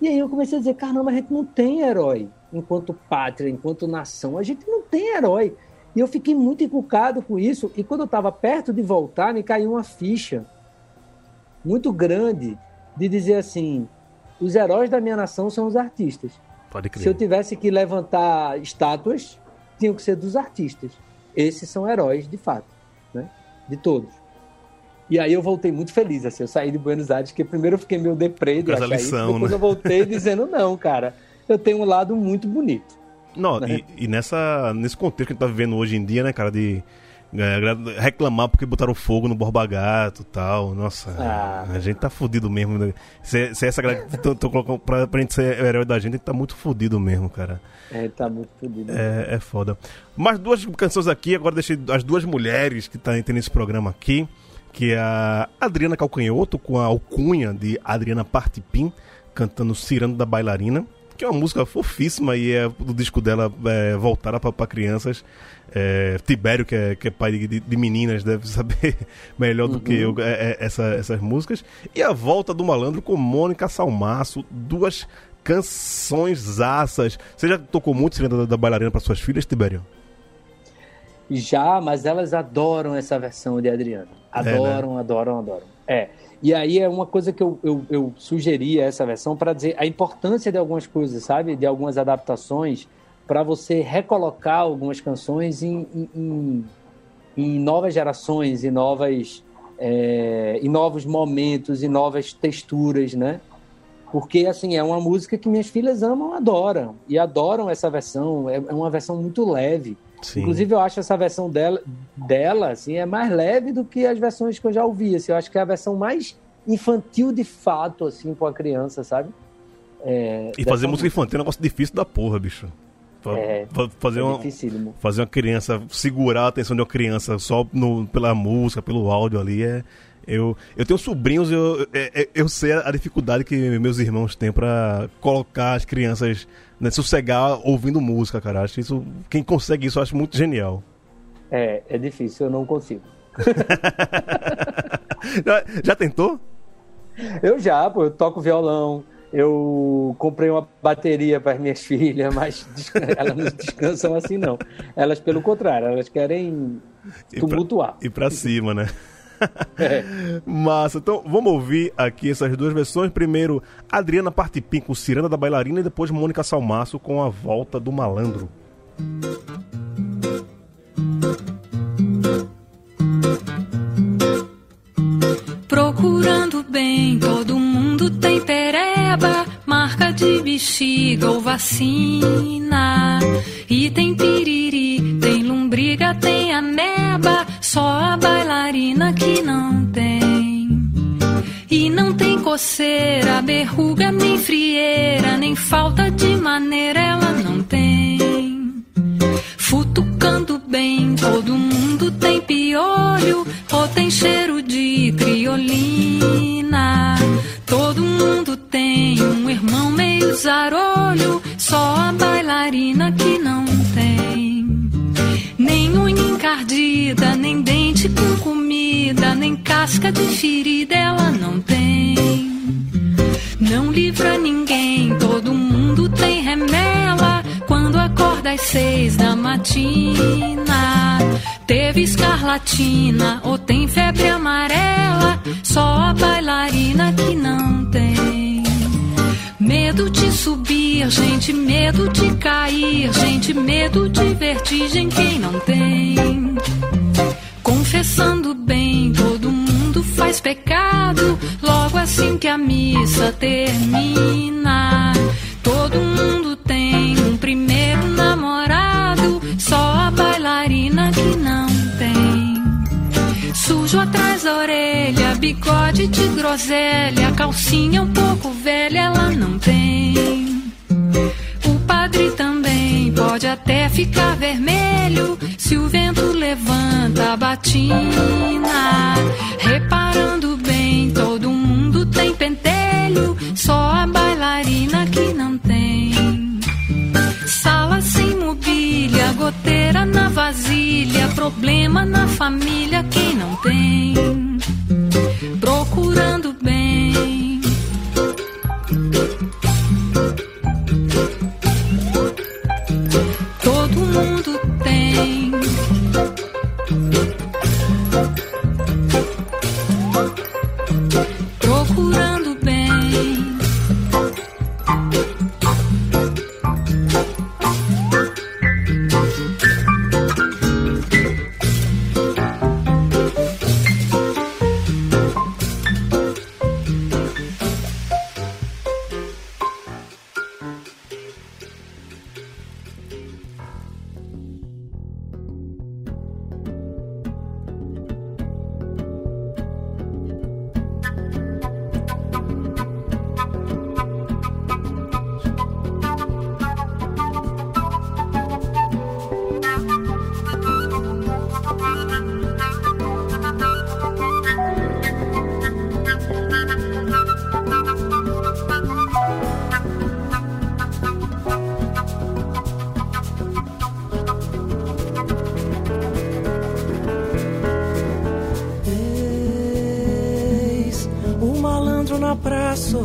E aí eu comecei a dizer, caramba, a gente não tem herói enquanto pátria, enquanto nação, a gente não tem herói. E eu fiquei muito encucado com isso, e quando eu estava perto de voltar, me caiu uma ficha muito grande de dizer assim, os heróis da minha nação são os artistas. Pode crer. Se eu tivesse que levantar estátuas, tinham que ser dos artistas. Esses são heróis, de fato, né? De todos. E aí eu voltei muito feliz, assim, eu saí de Buenos Aires, porque primeiro eu fiquei meio deprê de achar lição, depois né? eu voltei dizendo, não, cara, eu tenho um lado muito bonito. Não, né? e, e, nessa, nesse contexto que a gente tá vivendo hoje em dia, né, cara, de é, reclamar porque botaram fogo no Borba Gato e tal. Nossa, ah. a gente tá fudido mesmo. Né? Se, se essa galera que tô, tô colocando pra, pra gente ser o herói da gente, a gente tá muito fudido mesmo, cara. É, tá muito fudido. É, é foda. Mais duas canções aqui, agora deixei as duas mulheres que tá nesse programa aqui, que é a Adriana Calcanhoto com a alcunha de Adriana Partipim, cantando Cirando da Bailarina que é uma música fofíssima e é do disco dela é, voltada para crianças. É, Tibério, que é, que é pai de, de, meninas, deve saber melhor do uhum. que eu é, é, essa, essas músicas. E a volta do malandro com Mônica Salmaço, duas canções assas. Você já tocou muito Sirena da, da Bailarina para suas filhas, Tibério? Já, mas elas adoram essa versão de Adriano. Adoram, é, né? adoram, adoram. É. E aí é uma coisa que eu, eu, eu sugeri essa versão para dizer a importância de algumas coisas, sabe? De algumas adaptações para você recolocar algumas canções em, em, em novas gerações, em novas é, em novos momentos, em novas texturas, né? Porque assim é uma música que minhas filhas amam, adoram e adoram essa versão. É, é uma versão muito leve. Sim. Inclusive, eu acho essa versão dela, dela assim, é mais leve do que as versões que eu já ouvi. Assim, eu acho que é a versão mais infantil de fato, assim, pra uma criança, sabe? É, e fazer música infantil é um negócio difícil da porra, bicho. É, fazer, é uma, fazer uma criança, segurar a atenção de uma criança só no, pela música, pelo áudio ali, é, eu, eu tenho sobrinhos, eu, é, é, eu sei a dificuldade que meus irmãos têm para colocar as crianças né, sossegar ouvindo música, cara. Acho isso, quem consegue isso, eu acho muito genial. É, é difícil, eu não consigo. já, já tentou? Eu já, pô, eu toco violão, eu comprei uma bateria para as minhas filhas, mas elas não descansam assim, não. Elas, pelo contrário, elas querem tumultuar. E para cima, né? Massa. Então, vamos ouvir aqui essas duas versões. Primeiro, Adriana Partipim com Ciranda da Bailarina e depois Mônica Salmaço com A Volta do Malandro. Procurando bem, todo mundo tem pereba Música bexiga ou vacina. E tem piriri, tem lombriga, tem ameba, só a bailarina que não tem. E não tem coceira, berruga, nem frieira, nem falta de maneira, ela não tem. Futucando bem, todo mundo tem piolho, ou tem cheiro de criolina. Todo mundo tem um irmão meio zarolho, só a bailarina que não tem. Nem unha encardida, nem dente com comida, nem casca de ferida ela não tem. Não livra ninguém, todo mundo tem remela quando acorda às seis da matina. Teve escarlatina ou tem febre amarela, só a bailarina que não tem. Medo de subir, gente, medo de cair, gente, medo de vertigem, quem não tem? Confessando bem, todo mundo faz pecado, logo assim que a missa termina. Todo mundo tem um primeiro namorado, a bailarina que não tem. Sujo atrás da orelha, bigode de groselha, calcinha um pouco velha, ela não tem. O padre também pode até ficar vermelho se o vento levanta a batina. Reparando bem, todo mundo tem pentelho, só a bailarina. Sem mobília, goteira na vasilha, problema na família, quem não tem? Procurando bem.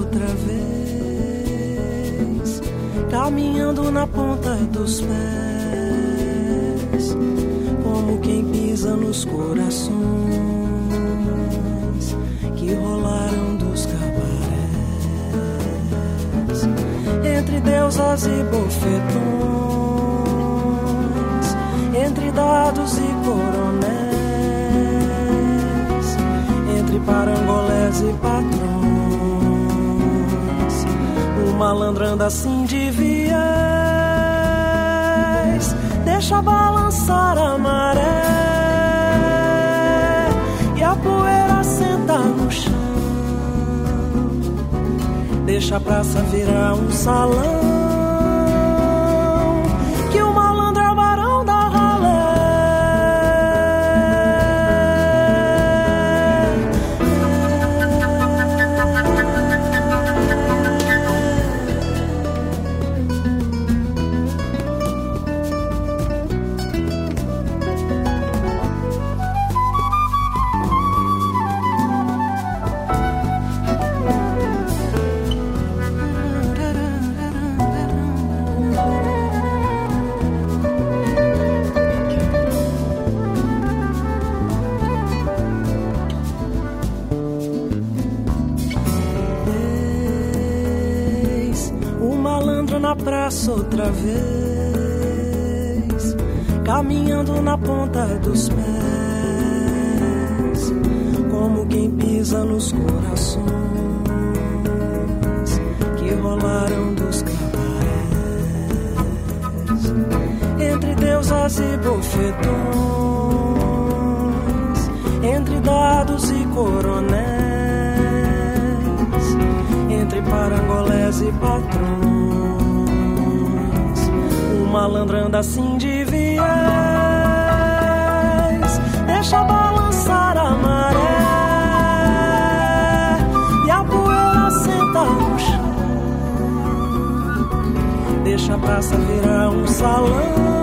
Outra vez, caminhando na ponta dos pés, como quem pisa nos corações que rolaram dos cabarés, entre deusas e bofetões, entre dados e coronéis entre parangolés e patrões. O malandro anda assim de viés, deixa balançar a maré e a poeira sentar no chão. Deixa a praça virar um salão. abraço outra vez, caminhando na ponta dos pés, como quem pisa nos corações que rolaram dos cabarés, entre deusas e bofetões, entre dados e coronéis entre parangolés e patrões. O malandro anda assim de viés, deixa balançar a maré. E a poeira senta no chão deixa a praça virar um salão.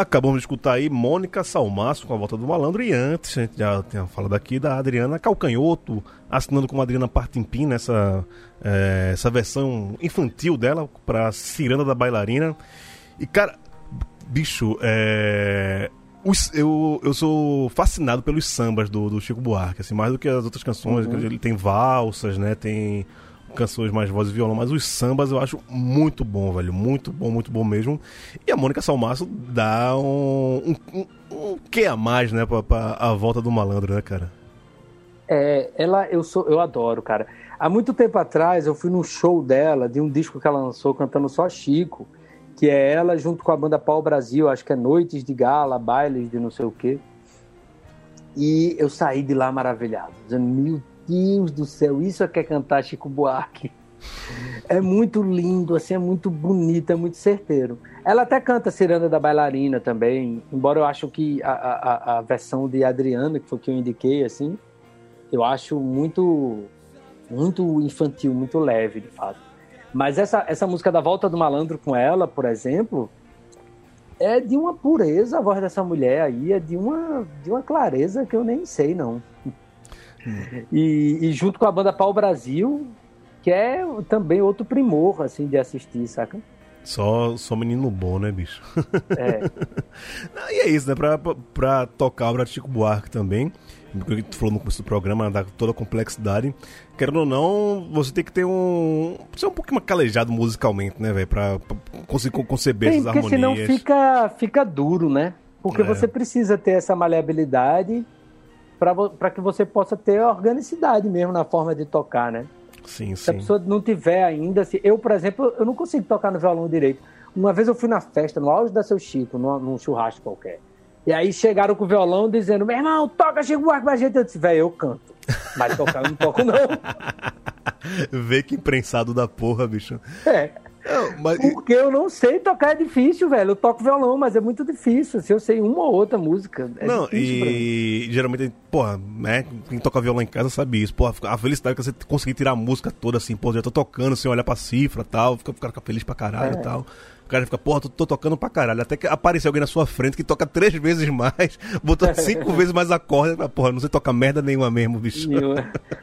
Acabamos de escutar aí Mônica Salmaço com a volta do malandro e antes, a gente já tinha falado aqui da Adriana Calcanhoto, assinando como Adriana Partimpim nessa é, essa versão infantil dela pra Ciranda da Bailarina. E cara, bicho, é, os- eu, eu sou fascinado pelos sambas do, do Chico Buarque, assim, mais do que as outras canções. que Ele tem valsas, né? Tem canções mais voz e violão, mas os sambas eu acho muito bom, velho. Muito bom, muito bom mesmo. E a Mônica Salmaço dá um, um, um, um quê a mais, né, pra, pra a volta do malandro, né, cara? É, ela, eu sou, eu adoro, cara. Há muito tempo atrás eu fui num show dela, de um disco que ela lançou cantando só Chico, que é ela junto com a banda Pau Brasil, acho que é Noites de Gala, bailes de não sei o quê. E eu saí de lá maravilhado, dizendo, meu Deus do céu, isso é que é cantar Chico Buarque. É muito lindo, assim, é muito bonito, é muito certeiro. Ela até canta Ciranda da Bailarina também, embora eu acho que a, a, a- versão de Adriana, que foi que eu indiquei, assim, eu acho muito muito infantil, muito leve, de fato. Mas essa, essa música da Volta do Malandro com ela, por exemplo, é de uma pureza a voz dessa mulher aí, é de uma, de uma clareza que eu nem sei, não. E, e junto com a banda Pau Brasil, que é também outro primor, assim, de assistir, saca? Só, só menino bom, né, bicho? É, Ah, E é isso, né? Pra, pra, pra tocar a obra de Chico Buarque também, porque tu falou no começo do programa, da toda a complexidade. Querendo ou não, você tem que ter um. Ser um pouquinho calejado musicalmente, né, velho? Pra, pra conseguir con- conceber Tem, essas porque senão harmonias. fica, fica duro, né? Porque É. você precisa ter essa maleabilidade para que você possa ter organicidade mesmo na forma de tocar, né? Sim, Se a sim. pessoa não tiver ainda, se eu, por exemplo, eu não consigo tocar no violão direito. Uma vez eu fui na festa, no auge da seu Chico, num, num churrasco qualquer. E aí chegaram com o violão dizendo: meu irmão, toca Chico Buarque pra gente. Eu disse: velho, eu canto. Mas tocar eu não toco, não. Vê que imprensado da porra, bicho. É. Não, mas, Porque eu não sei tocar, é difícil, velho. Eu toco violão, mas é muito difícil. Se eu sei uma ou outra música, é não, e geralmente, porra, né? Quem toca violão em casa sabe isso. Porra, a felicidade que você conseguir tirar a música toda assim, pô, já tô tocando sem olhar pra cifra tal, fica, fica feliz pra caralho e É. tal. O cara fica, porra, tô, tô tocando pra caralho. Até que aparecer alguém na sua frente que toca três vezes mais, botou cinco vezes mais acorde, porra, não sei tocar merda nenhuma mesmo, bicho.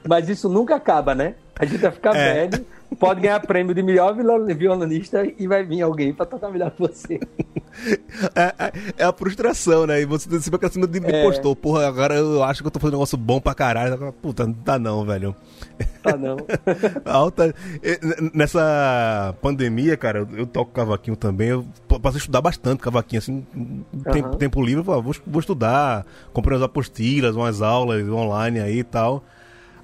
Mas isso nunca acaba, né? A gente vai ficar É. velho, pode ganhar prêmio de melhor violon- violonista e vai vir alguém pra tocar melhor que você. É, é- é a frustração, né? E você sempre fica assim de É. impostor. Porra, agora eu acho que eu tô fazendo um negócio bom pra caralho. Puta, não dá não, velho. Tá não. Alta. Nessa pandemia, cara, eu, toco cavaquinho também. Eu passei a estudar bastante cavaquinho, assim. Tempo, Aham. tempo livre, eu ah, vou, vou estudar. Comprei umas apostilas, umas aulas online aí e tal.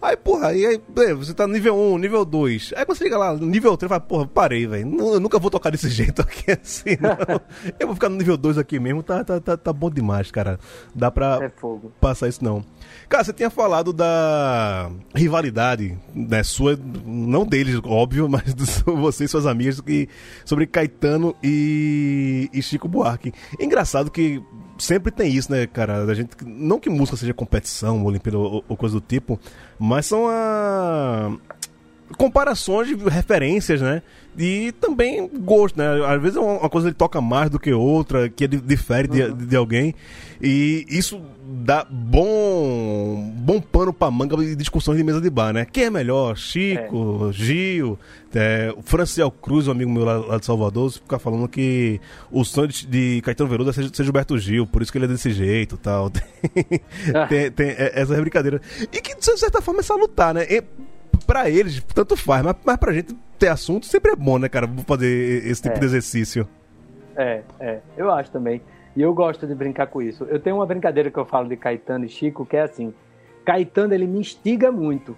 Aí, porra, aí, aí você tá no nível 1, nível 2. Aí quando você chega lá, nível 3, fala, porra, parei, velho. Eu nunca vou tocar desse jeito aqui assim, não. eu vou ficar no nível 2 aqui mesmo, tá, tá, tá, tá bom demais, cara. Dá pra É passar isso não. Cara, você tinha falado da rivalidade, né, sua, não deles, óbvio, mas de você e suas amigas, que, sobre Caetano e, e Chico Buarque. Engraçado que sempre tem isso, né, cara? A gente, não que música seja competição, Olimpíada ou, ou coisa do tipo, mas são a comparações de referências, né? E também gosto, né? Às vezes uma coisa ele toca mais do que outra, que ele difere uhum. de, de alguém. E isso dá bom bom pano pra manga de discussões de mesa de bar, né? Quem é melhor? Chico, é. Gil, é, o Franciel Cruz, um amigo meu lá, lá de Salvador, fica falando que o sonho de, Caetano Veloso é ser Gilberto Gil, por isso que ele é desse jeito tal. tem, ah. tem, tem essa brincadeira. E que, de certa forma, é salutar, né? E, pra eles, tanto faz, mas, mas pra gente ter assunto sempre é bom, né, cara? Fazer esse tipo é. de exercício. É, é, eu acho também. E eu gosto de brincar com isso. Eu tenho uma brincadeira que eu falo de Caetano e Chico, que é assim: Caetano, ele me instiga muito.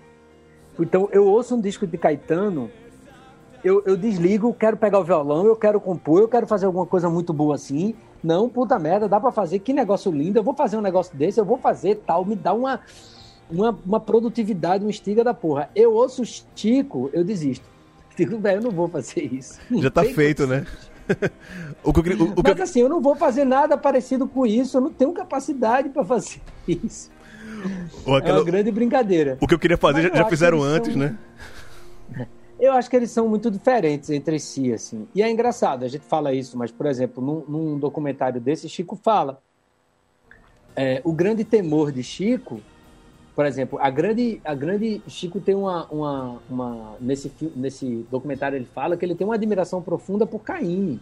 Então, eu ouço um disco de Caetano, eu, eu desligo, quero pegar o violão, eu quero compor, eu quero fazer alguma coisa muito boa assim. Não, puta merda, dá para fazer, que negócio lindo, eu vou fazer um negócio desse, eu vou fazer tal, me dá uma, uma, uma produtividade, um estiga da porra. Eu ouço Chico, eu desisto. Digo, velho, eu não vou fazer isso. Já tá feito, né? o que eu, o, o Mas assim, eu não vou fazer nada parecido com isso, eu não tenho capacidade para fazer isso. Aquela... É uma grande brincadeira. O que eu queria fazer já, já fizeram antes, são... né? Eu acho que eles são muito diferentes entre si, assim. E é engraçado, a gente fala isso, mas, por exemplo, num, num documentário desse, Chico fala. É, o grande temor de Chico por exemplo, a grande, a grande Chico tem uma, uma, uma nesse nesse documentário ele fala que ele tem uma admiração profunda por Caíme.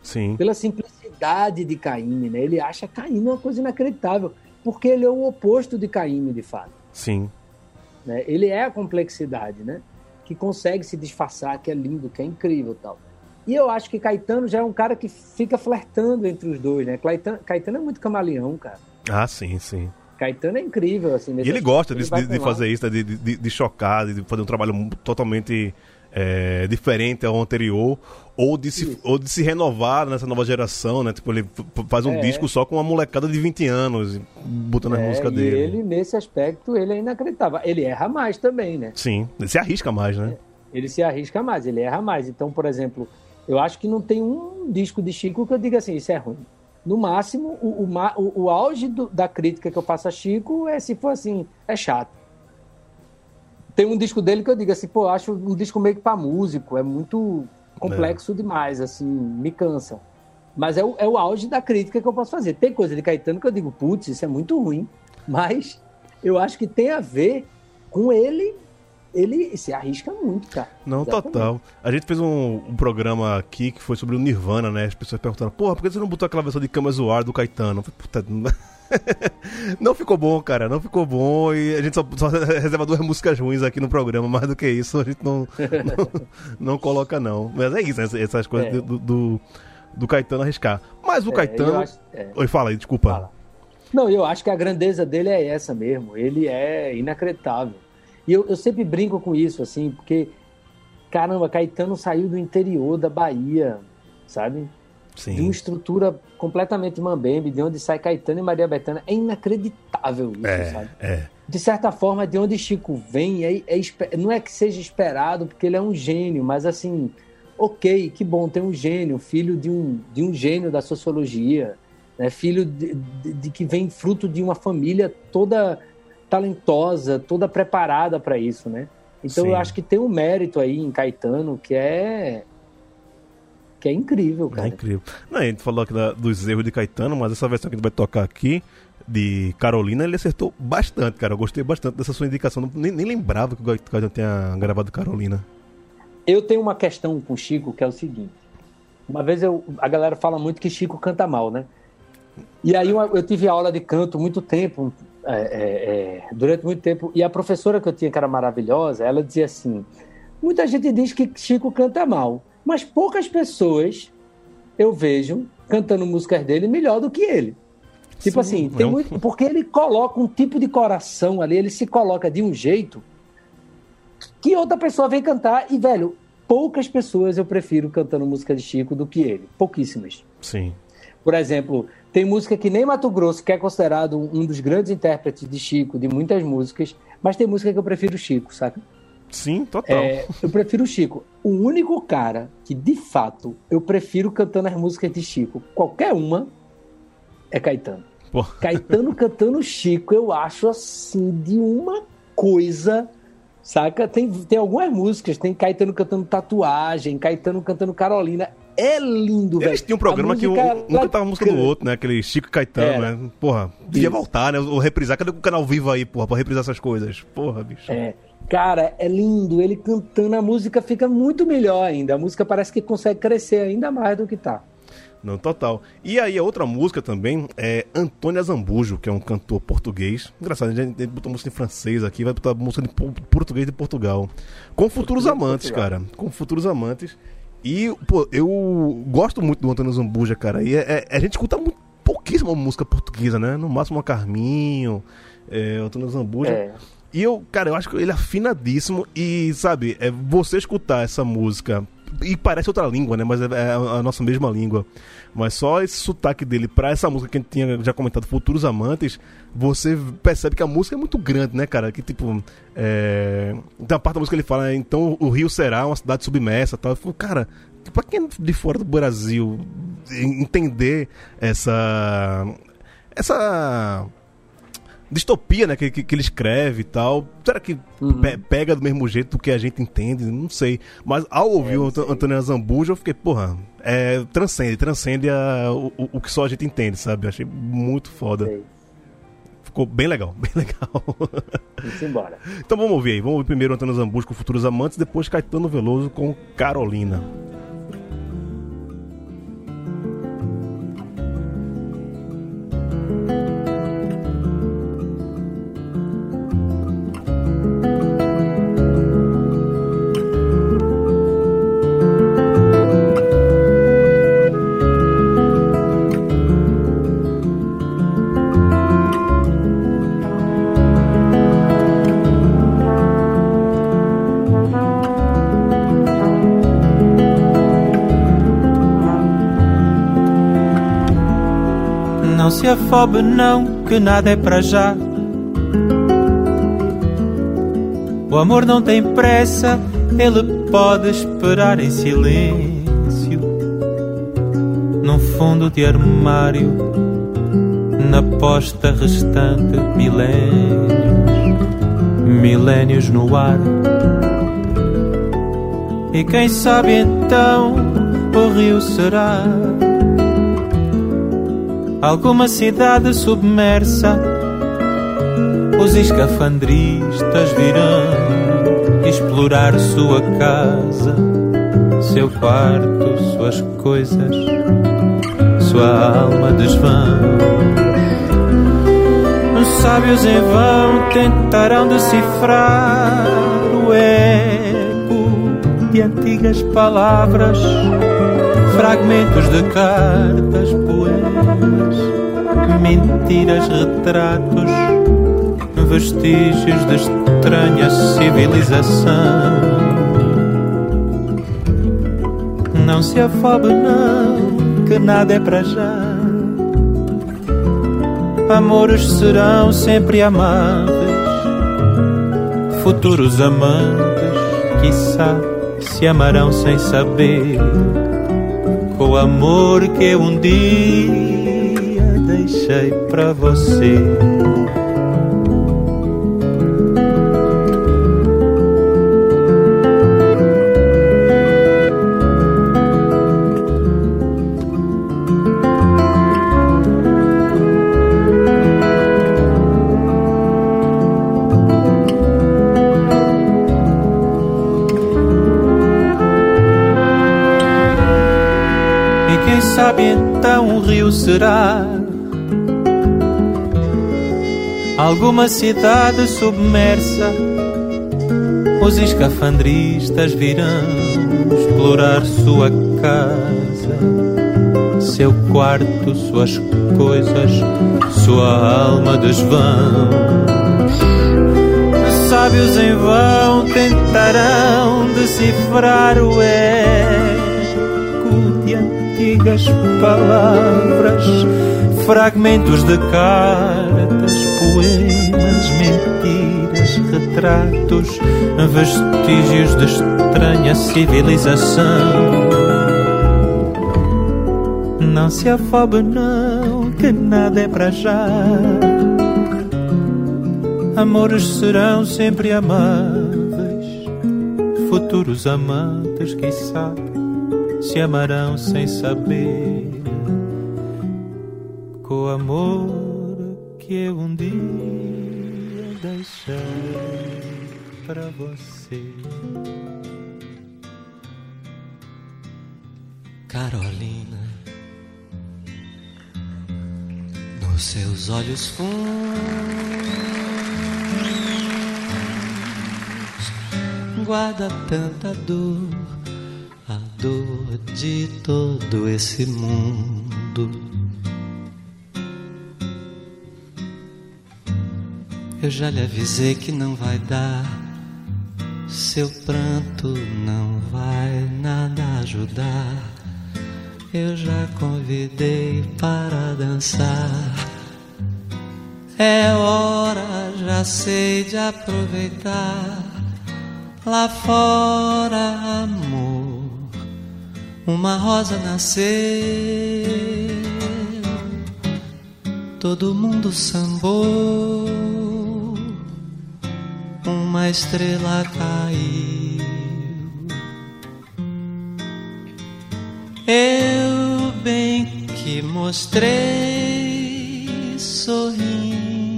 Sim. Pela simplicidade de Caíme, né? Ele acha Caíme uma coisa inacreditável, porque ele é o oposto de Caíme, de fato. Sim. Né? Ele é a complexidade, né? Que consegue se disfarçar, que é lindo, que é incrível, tal. E eu acho que Caetano já é um cara que fica flertando entre os dois, né? Caetano, Caetano é muito camaleão, cara. Ah, sim, sim. Caetano é incrível, assim. E ele gosta de, de, de fazer isso, de, de, de, chocar, de fazer um trabalho totalmente é, diferente ao anterior, ou de, se, ou de se renovar nessa nova geração, né? Tipo, ele faz um é. disco só com uma molecada de 20 anos, botando é, a música dele. ele, nesse aspecto, ele é inacreditável. Ele erra mais também, né? Sim, ele se arrisca mais, né? É, ele se arrisca mais, ele erra mais. Então, por exemplo, eu acho que não tem um disco de Chico que eu diga assim, isso é ruim. No máximo, o, o, o auge do, da crítica que eu faço a Chico é se for assim, é chato. Tem um disco dele que eu digo assim, pô, acho um disco meio que pra músico, é muito complexo é. demais, assim, me cansa. Mas é o, é o auge da crítica que eu posso fazer. Tem coisa de Caetano que eu digo, putz, isso é muito ruim. Mas eu acho que tem a ver com ele ele se arrisca muito, cara. Não, Exatamente. total. A gente fez um, um, programa aqui que foi sobre o Nirvana, né? As pessoas perguntaram, porra, por que você não botou aquela versão de Cama Zoar do Caetano? Puta, não ficou bom, cara, não ficou bom. E a gente só, só, reserva duas músicas ruins aqui no programa, mais do que isso a gente não, não, não coloca, não. Mas é isso, essas coisas é. do, do, do, Caetano arriscar. Mas o é, Caetano. Acho, é. Oi, fala aí, desculpa. Fala. Não, eu acho que a grandeza dele é essa mesmo. Ele é inacreditável. E eu, eu sempre brinco com isso, assim, porque, caramba, Caetano saiu do interior da Bahia, sabe? Sim. De uma estrutura completamente mambembe, de onde sai Caetano e Maria Bethânia. É inacreditável isso, é, sabe? É. De certa forma, de onde Chico vem, é, é, não é que seja esperado, porque ele é um gênio, mas assim, ok, que bom, tem um gênio, filho de um, de um gênio da sociologia, né? filho de, de, de que vem fruto de uma família toda talentosa, toda preparada para isso, né? Então Sim. eu acho que tem um mérito aí em Caetano que é que é incrível, cara. É incrível. Não, a gente falou aqui da, dos erros de Caetano, mas essa versão que a gente vai tocar aqui de Carolina, ele acertou bastante, cara. Eu gostei bastante dessa sua indicação. Nem, nem lembrava que o Caetano tinha gravado Carolina. Eu tenho uma questão com o Chico que é o seguinte. Uma vez eu, a galera fala muito que Chico canta mal, né? E aí eu, eu tive aula de canto muito tempo, é, é, é, durante muito tempo. E a professora que eu tinha, que era maravilhosa, ela dizia assim: muita gente diz que Chico canta mal, mas poucas pessoas eu vejo cantando músicas dele melhor do que ele. Tipo Sim, assim, tem muito, porque ele coloca um tipo de coração ali, ele se coloca de um jeito que outra pessoa vem cantar e, velho, poucas pessoas eu prefiro cantando música de Chico do que ele. Pouquíssimas. Sim. Por exemplo, tem música que nem Mato Grosso, que é considerado um dos grandes intérpretes de Chico, de muitas músicas, mas tem música que eu prefiro Chico, saca? Sim, total. É, eu prefiro Chico. O único cara que, de fato, eu prefiro cantando as músicas de Chico, qualquer uma, é Caetano. Pô. Caetano cantando Chico, eu acho assim de uma coisa. Saca? Tem, tem algumas músicas, tem Caetano cantando Tatuagem, Caetano cantando Carolina. É lindo, velho. Eles tinham um programa que um, um cantava a música do outro, né? Aquele Chico Caetano, Era. né? Porra, devia Isso. voltar, né? Ou reprisar. Cadê o canal vivo aí, porra, pra reprisar essas coisas? Porra, bicho. É, cara, é lindo. Ele cantando, a música fica muito melhor ainda. A música parece que consegue crescer ainda mais do que tá. Não, total. E aí, a outra música também é Antônia Zambujo, que é um cantor português. Engraçado, a gente botou música em francês aqui, vai botar música em po- português de Portugal. Com futuros de amantes, cara. Com futuros amantes. E, pô, eu gosto muito do Antônio Zambuja, cara. E é- é- a gente escuta muito, pouquíssima música portuguesa, né? No máximo uma Carminho, é, Antônio Zambuja. É. E eu, cara, eu acho que ele é afinadíssimo e, sabe, é você escutar essa música e parece outra língua, né? Mas é, é a nossa mesma língua. Mas só esse sotaque dele pra essa música que a gente tinha já comentado, Futuros Amantes, você percebe que a música é muito grande, né, cara? Que tipo, é... uma parte da música ele fala, então o Rio será uma cidade submersa tal. Eu falo, cara, pra quem é de fora do Brasil en- entender essa. essa distopia, né, que, que, que ele escreve e tal. Será que pe- pega do mesmo jeito que a gente entende? Não sei. Mas ao ouvir o Ant- Antônio Zambuja, eu fiquei, porra, é, transcende, transcende a, o, o- o que só a gente entende, sabe? Eu achei muito foda. Sei. Ficou bem legal, bem legal. Vamos embora. então vamos ouvir aí. Vamos ouvir primeiro Antônio Zambuja com Futuros Amantes, depois Caetano Veloso com Carolina. Afobe não, que nada é para já. O amor não tem pressa, ele pode esperar em silêncio. Num fundo de armário, na posta restante, milénios, milénios no ar. E quem sabe então o rio será alguma cidade submersa. Os escafandristas virão explorar sua casa, seu quarto, suas coisas, sua alma desvão. Os sábios em vão tentarão decifrar o eco de antigas palavras fragmentos de cartas, poemas, mentiras, retratos, vestígios de estranha civilização. Não se afobe, não, que nada é para já. Amores serão sempre amáveis, futuros amantes, quiçá, se amarão sem saber o amor que um dia deixei para você. Sabe então o rio será alguma cidade submersa. Os escafandristas virão explorar sua casa, seu quarto, suas coisas, sua alma desvão. Sábios em vão tentarão decifrar o de antigas palavras, fragmentos de cartas, poemas, mentiras, retratos, vestígios de estranha civilização. Não se afobe não, que nada é para já. Amores serão sempre amáveis, futuros amantes, quiçá, se amarão sem saber. Com o amor que eu um dia deixei para você. Carolina, nos seus olhos fundos guarda tanta dor, de todo esse mundo. Eu já lhe avisei que não vai dar. Seu pranto não vai nada ajudar. Eu já convidei para dançar. É hora, já sei de aproveitar. Lá fora, amor, uma rosa nasceu. Todo mundo sambou uma estrela caiu. Eu bem que mostrei sorrindo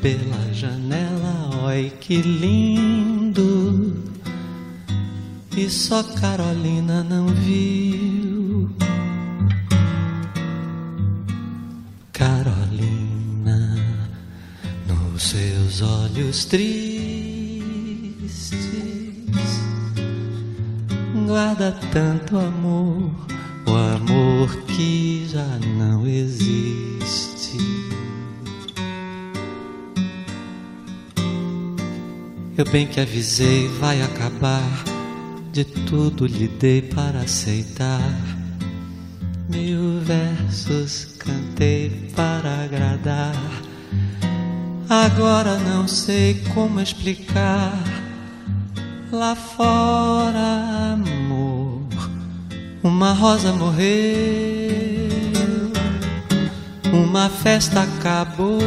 pela janela, oi que lindo. E só Carolina não viu. Carolina nos seus olhos tristes guarda tanto amor, o amor que já não existe. Eu bem que avisei, vai acabar. De tudo lhe dei para aceitar. Mil versos cantei para agradar. Agora não sei como explicar. Lá fora, amor, uma rosa morreu, uma festa acabou,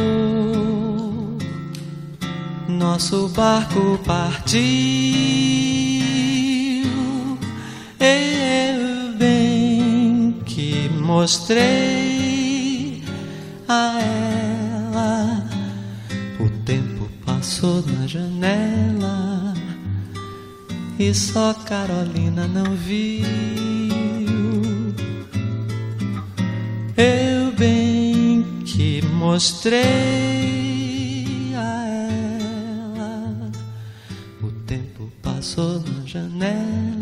nosso barco partiu. Eu bem que mostrei a ela o tempo passou na janela e só Carolina não viu. Eu bem que mostrei a ela o tempo passou na janela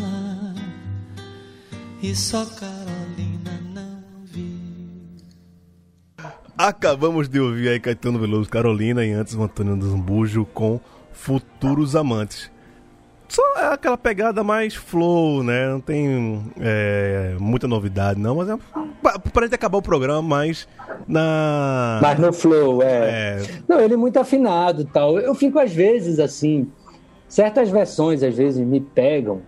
e só Carolina não viu. Acabamos de ouvir aí Caetano Veloso, Carolina e antes o Antônio Zambujo com Futuros Amantes. Só é aquela pegada mais flow, né? Não tem é, muita novidade, não, mas é pra gente acabar o programa, mas na. Mas no flow, é. É, Não, ele é muito afinado e tal. Eu fico, às vezes, assim. Certas versões, às vezes, me pegam,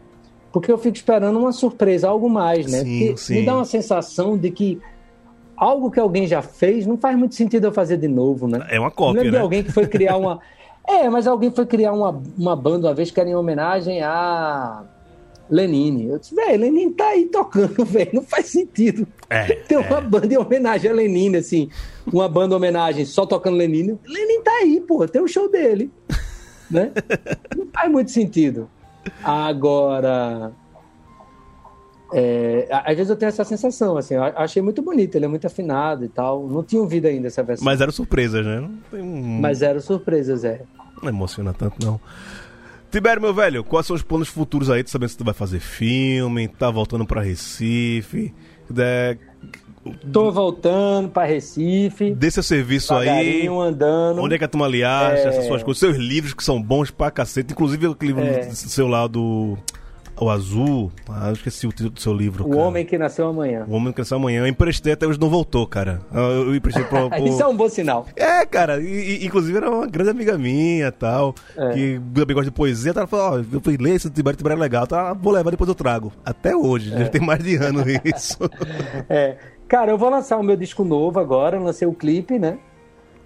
porque eu fico esperando uma surpresa, algo mais, né? Sim, sim. Me dá uma sensação de que algo que alguém já fez não faz muito sentido eu fazer de novo, né? é uma cópia, lembro de né? alguém que foi criar uma. É, mas alguém foi criar uma, uma banda uma vez que era em homenagem a Lenine. Eu disse, velho, Lenine tá aí tocando, velho. Não faz sentido É, ter uma banda em homenagem a Lenine, assim. Uma banda em homenagem só tocando Lenine. Lenine tá aí, pô, tem o show dele. Né? Não faz muito sentido. Agora. é, às vezes eu tenho essa sensação, assim, eu achei muito bonito, ele é muito afinado e tal. Não tinha ouvido ainda essa versão. Mas eram surpresas, né? Não, tem um... Mas eram surpresas, é. não emociona tanto, não. Tibério, meu velho, quais são os planos futuros aí? Tu sabendo se tu vai fazer filme, tá voltando pra Recife? É, Tô voltando para Recife, dê seu serviço aí. andando. Onde é que a turma lhe acha? É. Essas suas coisas. Seus livros que são bons pra cacete. Inclusive aquele livro do seu lá do. o azul. Ah, eu esqueci o título do seu livro. O cara. Homem que Nasceu Amanhã. O Homem que Nasceu Amanhã. Eu emprestei até hoje não voltou, cara. Eu, eu emprestei pro, pro... Isso é um bom sinal. É, cara, e, e, inclusive era uma grande amiga minha tal, É. que também gosta de poesia. Ela falou: Ó, eu fui ler esse Tibério, Tibério é legal, tá? Vou levar, depois eu trago. Até hoje, É. já tem mais de ano isso. É, cara, eu vou lançar o meu disco novo agora, lancei o clipe, né?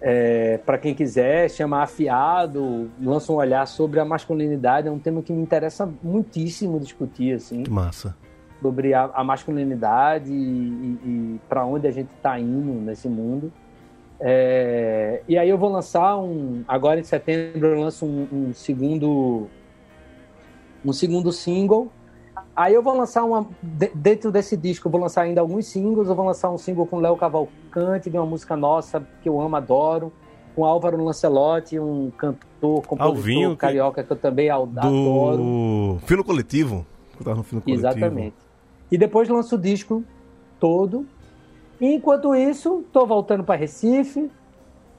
É, para quem quiser, chama Afiado, lança um olhar sobre a masculinidade, é um tema que me interessa muitíssimo discutir, assim, que massa. sobre a, a masculinidade e, e, e para onde a gente está indo nesse mundo. É, e aí eu vou lançar um, agora em setembro eu lanço um, um segundo, um segundo single. Aí eu vou lançar uma. de- Dentro desse disco, eu vou lançar ainda alguns singles. Eu vou lançar um single com Léo Cavalcante, de uma música nossa que eu amo, adoro. Com Álvaro Lancelotti, um cantor, compositor Alvinho, carioca que eu também adoro. Do Fino Coletivo. Eu tava no Fino Coletivo. Exatamente. E depois lanço o disco todo. E enquanto isso, tô voltando para Recife.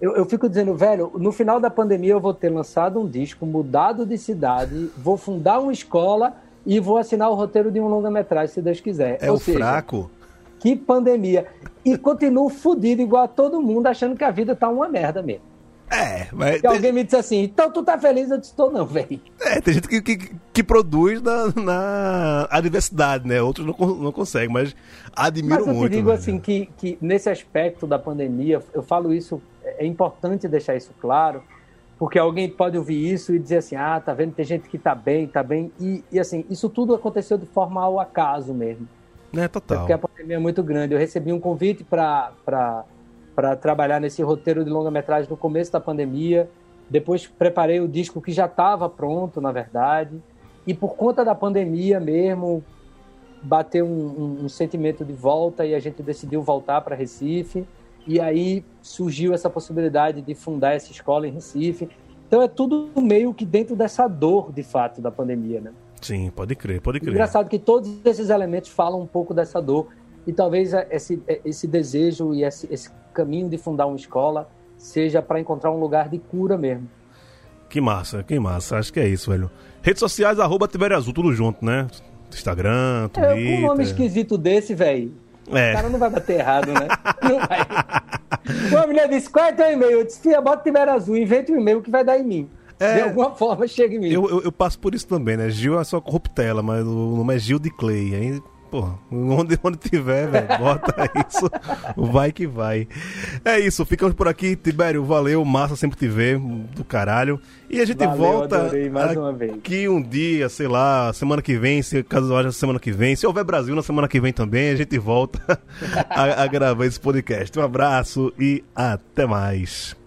Eu, eu fico dizendo, velho, no final da pandemia eu vou ter lançado um disco, mudado de cidade, vou fundar uma escola e vou assinar o roteiro de um longa-metragem, se Deus quiser. É Ou o seja, fraco. Que pandemia. E continuo fudido igual a todo mundo, achando que a vida tá uma merda mesmo. É, mas alguém me disse assim, então tu tá feliz? Eu disse, tô não, velho. é, tem gente que, que, que produz na, na adversidade, né? Outros não, não conseguem, mas admiro Mas eu muito. te digo velho. assim que, que nesse aspecto da pandemia, eu falo isso, é importante deixar isso claro, porque alguém pode ouvir isso e dizer assim, ah, tá vendo, tem gente que tá bem, tá bem, e, e assim, isso tudo aconteceu de forma ao acaso mesmo, É, total. porque a pandemia é muito grande. Eu recebi um convite para trabalhar nesse roteiro de longa-metragem no começo da pandemia, depois preparei o disco que já estava pronto, na verdade, e por conta da pandemia mesmo, bateu um, um- um sentimento de volta e a gente decidiu voltar para Recife. E aí surgiu essa possibilidade de fundar essa escola em Recife. Então é tudo meio que dentro dessa dor, de fato, da pandemia, né? Sim, pode crer, pode crer. Engraçado que todos esses elementos falam um pouco dessa dor. E talvez esse, esse desejo e esse, esse caminho de fundar uma escola seja para encontrar um lugar de cura mesmo. Que massa, que massa. Acho que é isso, velho. Redes sociais, arroba Tibério Azul, tudo junto, né? Instagram, É, com um nome Twitter. esquisito desse, velho, o É. cara não vai bater errado, né? Não vai. Uma mulher disse, qual é teu e-mail? Eu disse, filha, bota Tibério Azul, invente um e-mail que vai dar em mim. É. De alguma forma chega em mim. Eu, eu, eu passo por isso também, né? Gil é só corruptela, mas o nome é Gil de Clay. Aí, porra, onde, onde tiver, velho, bota isso. Vai que vai. É isso, ficamos por aqui. Tibério, valeu. Massa sempre te ver, do caralho. E a gente Valeu, volta adorei, mais uma vez. aqui um dia, sei lá, semana que vem, se caso haja semana que vem. Se houver Brasil na semana que vem também, a gente volta a, a gravar esse podcast. Um abraço e até mais.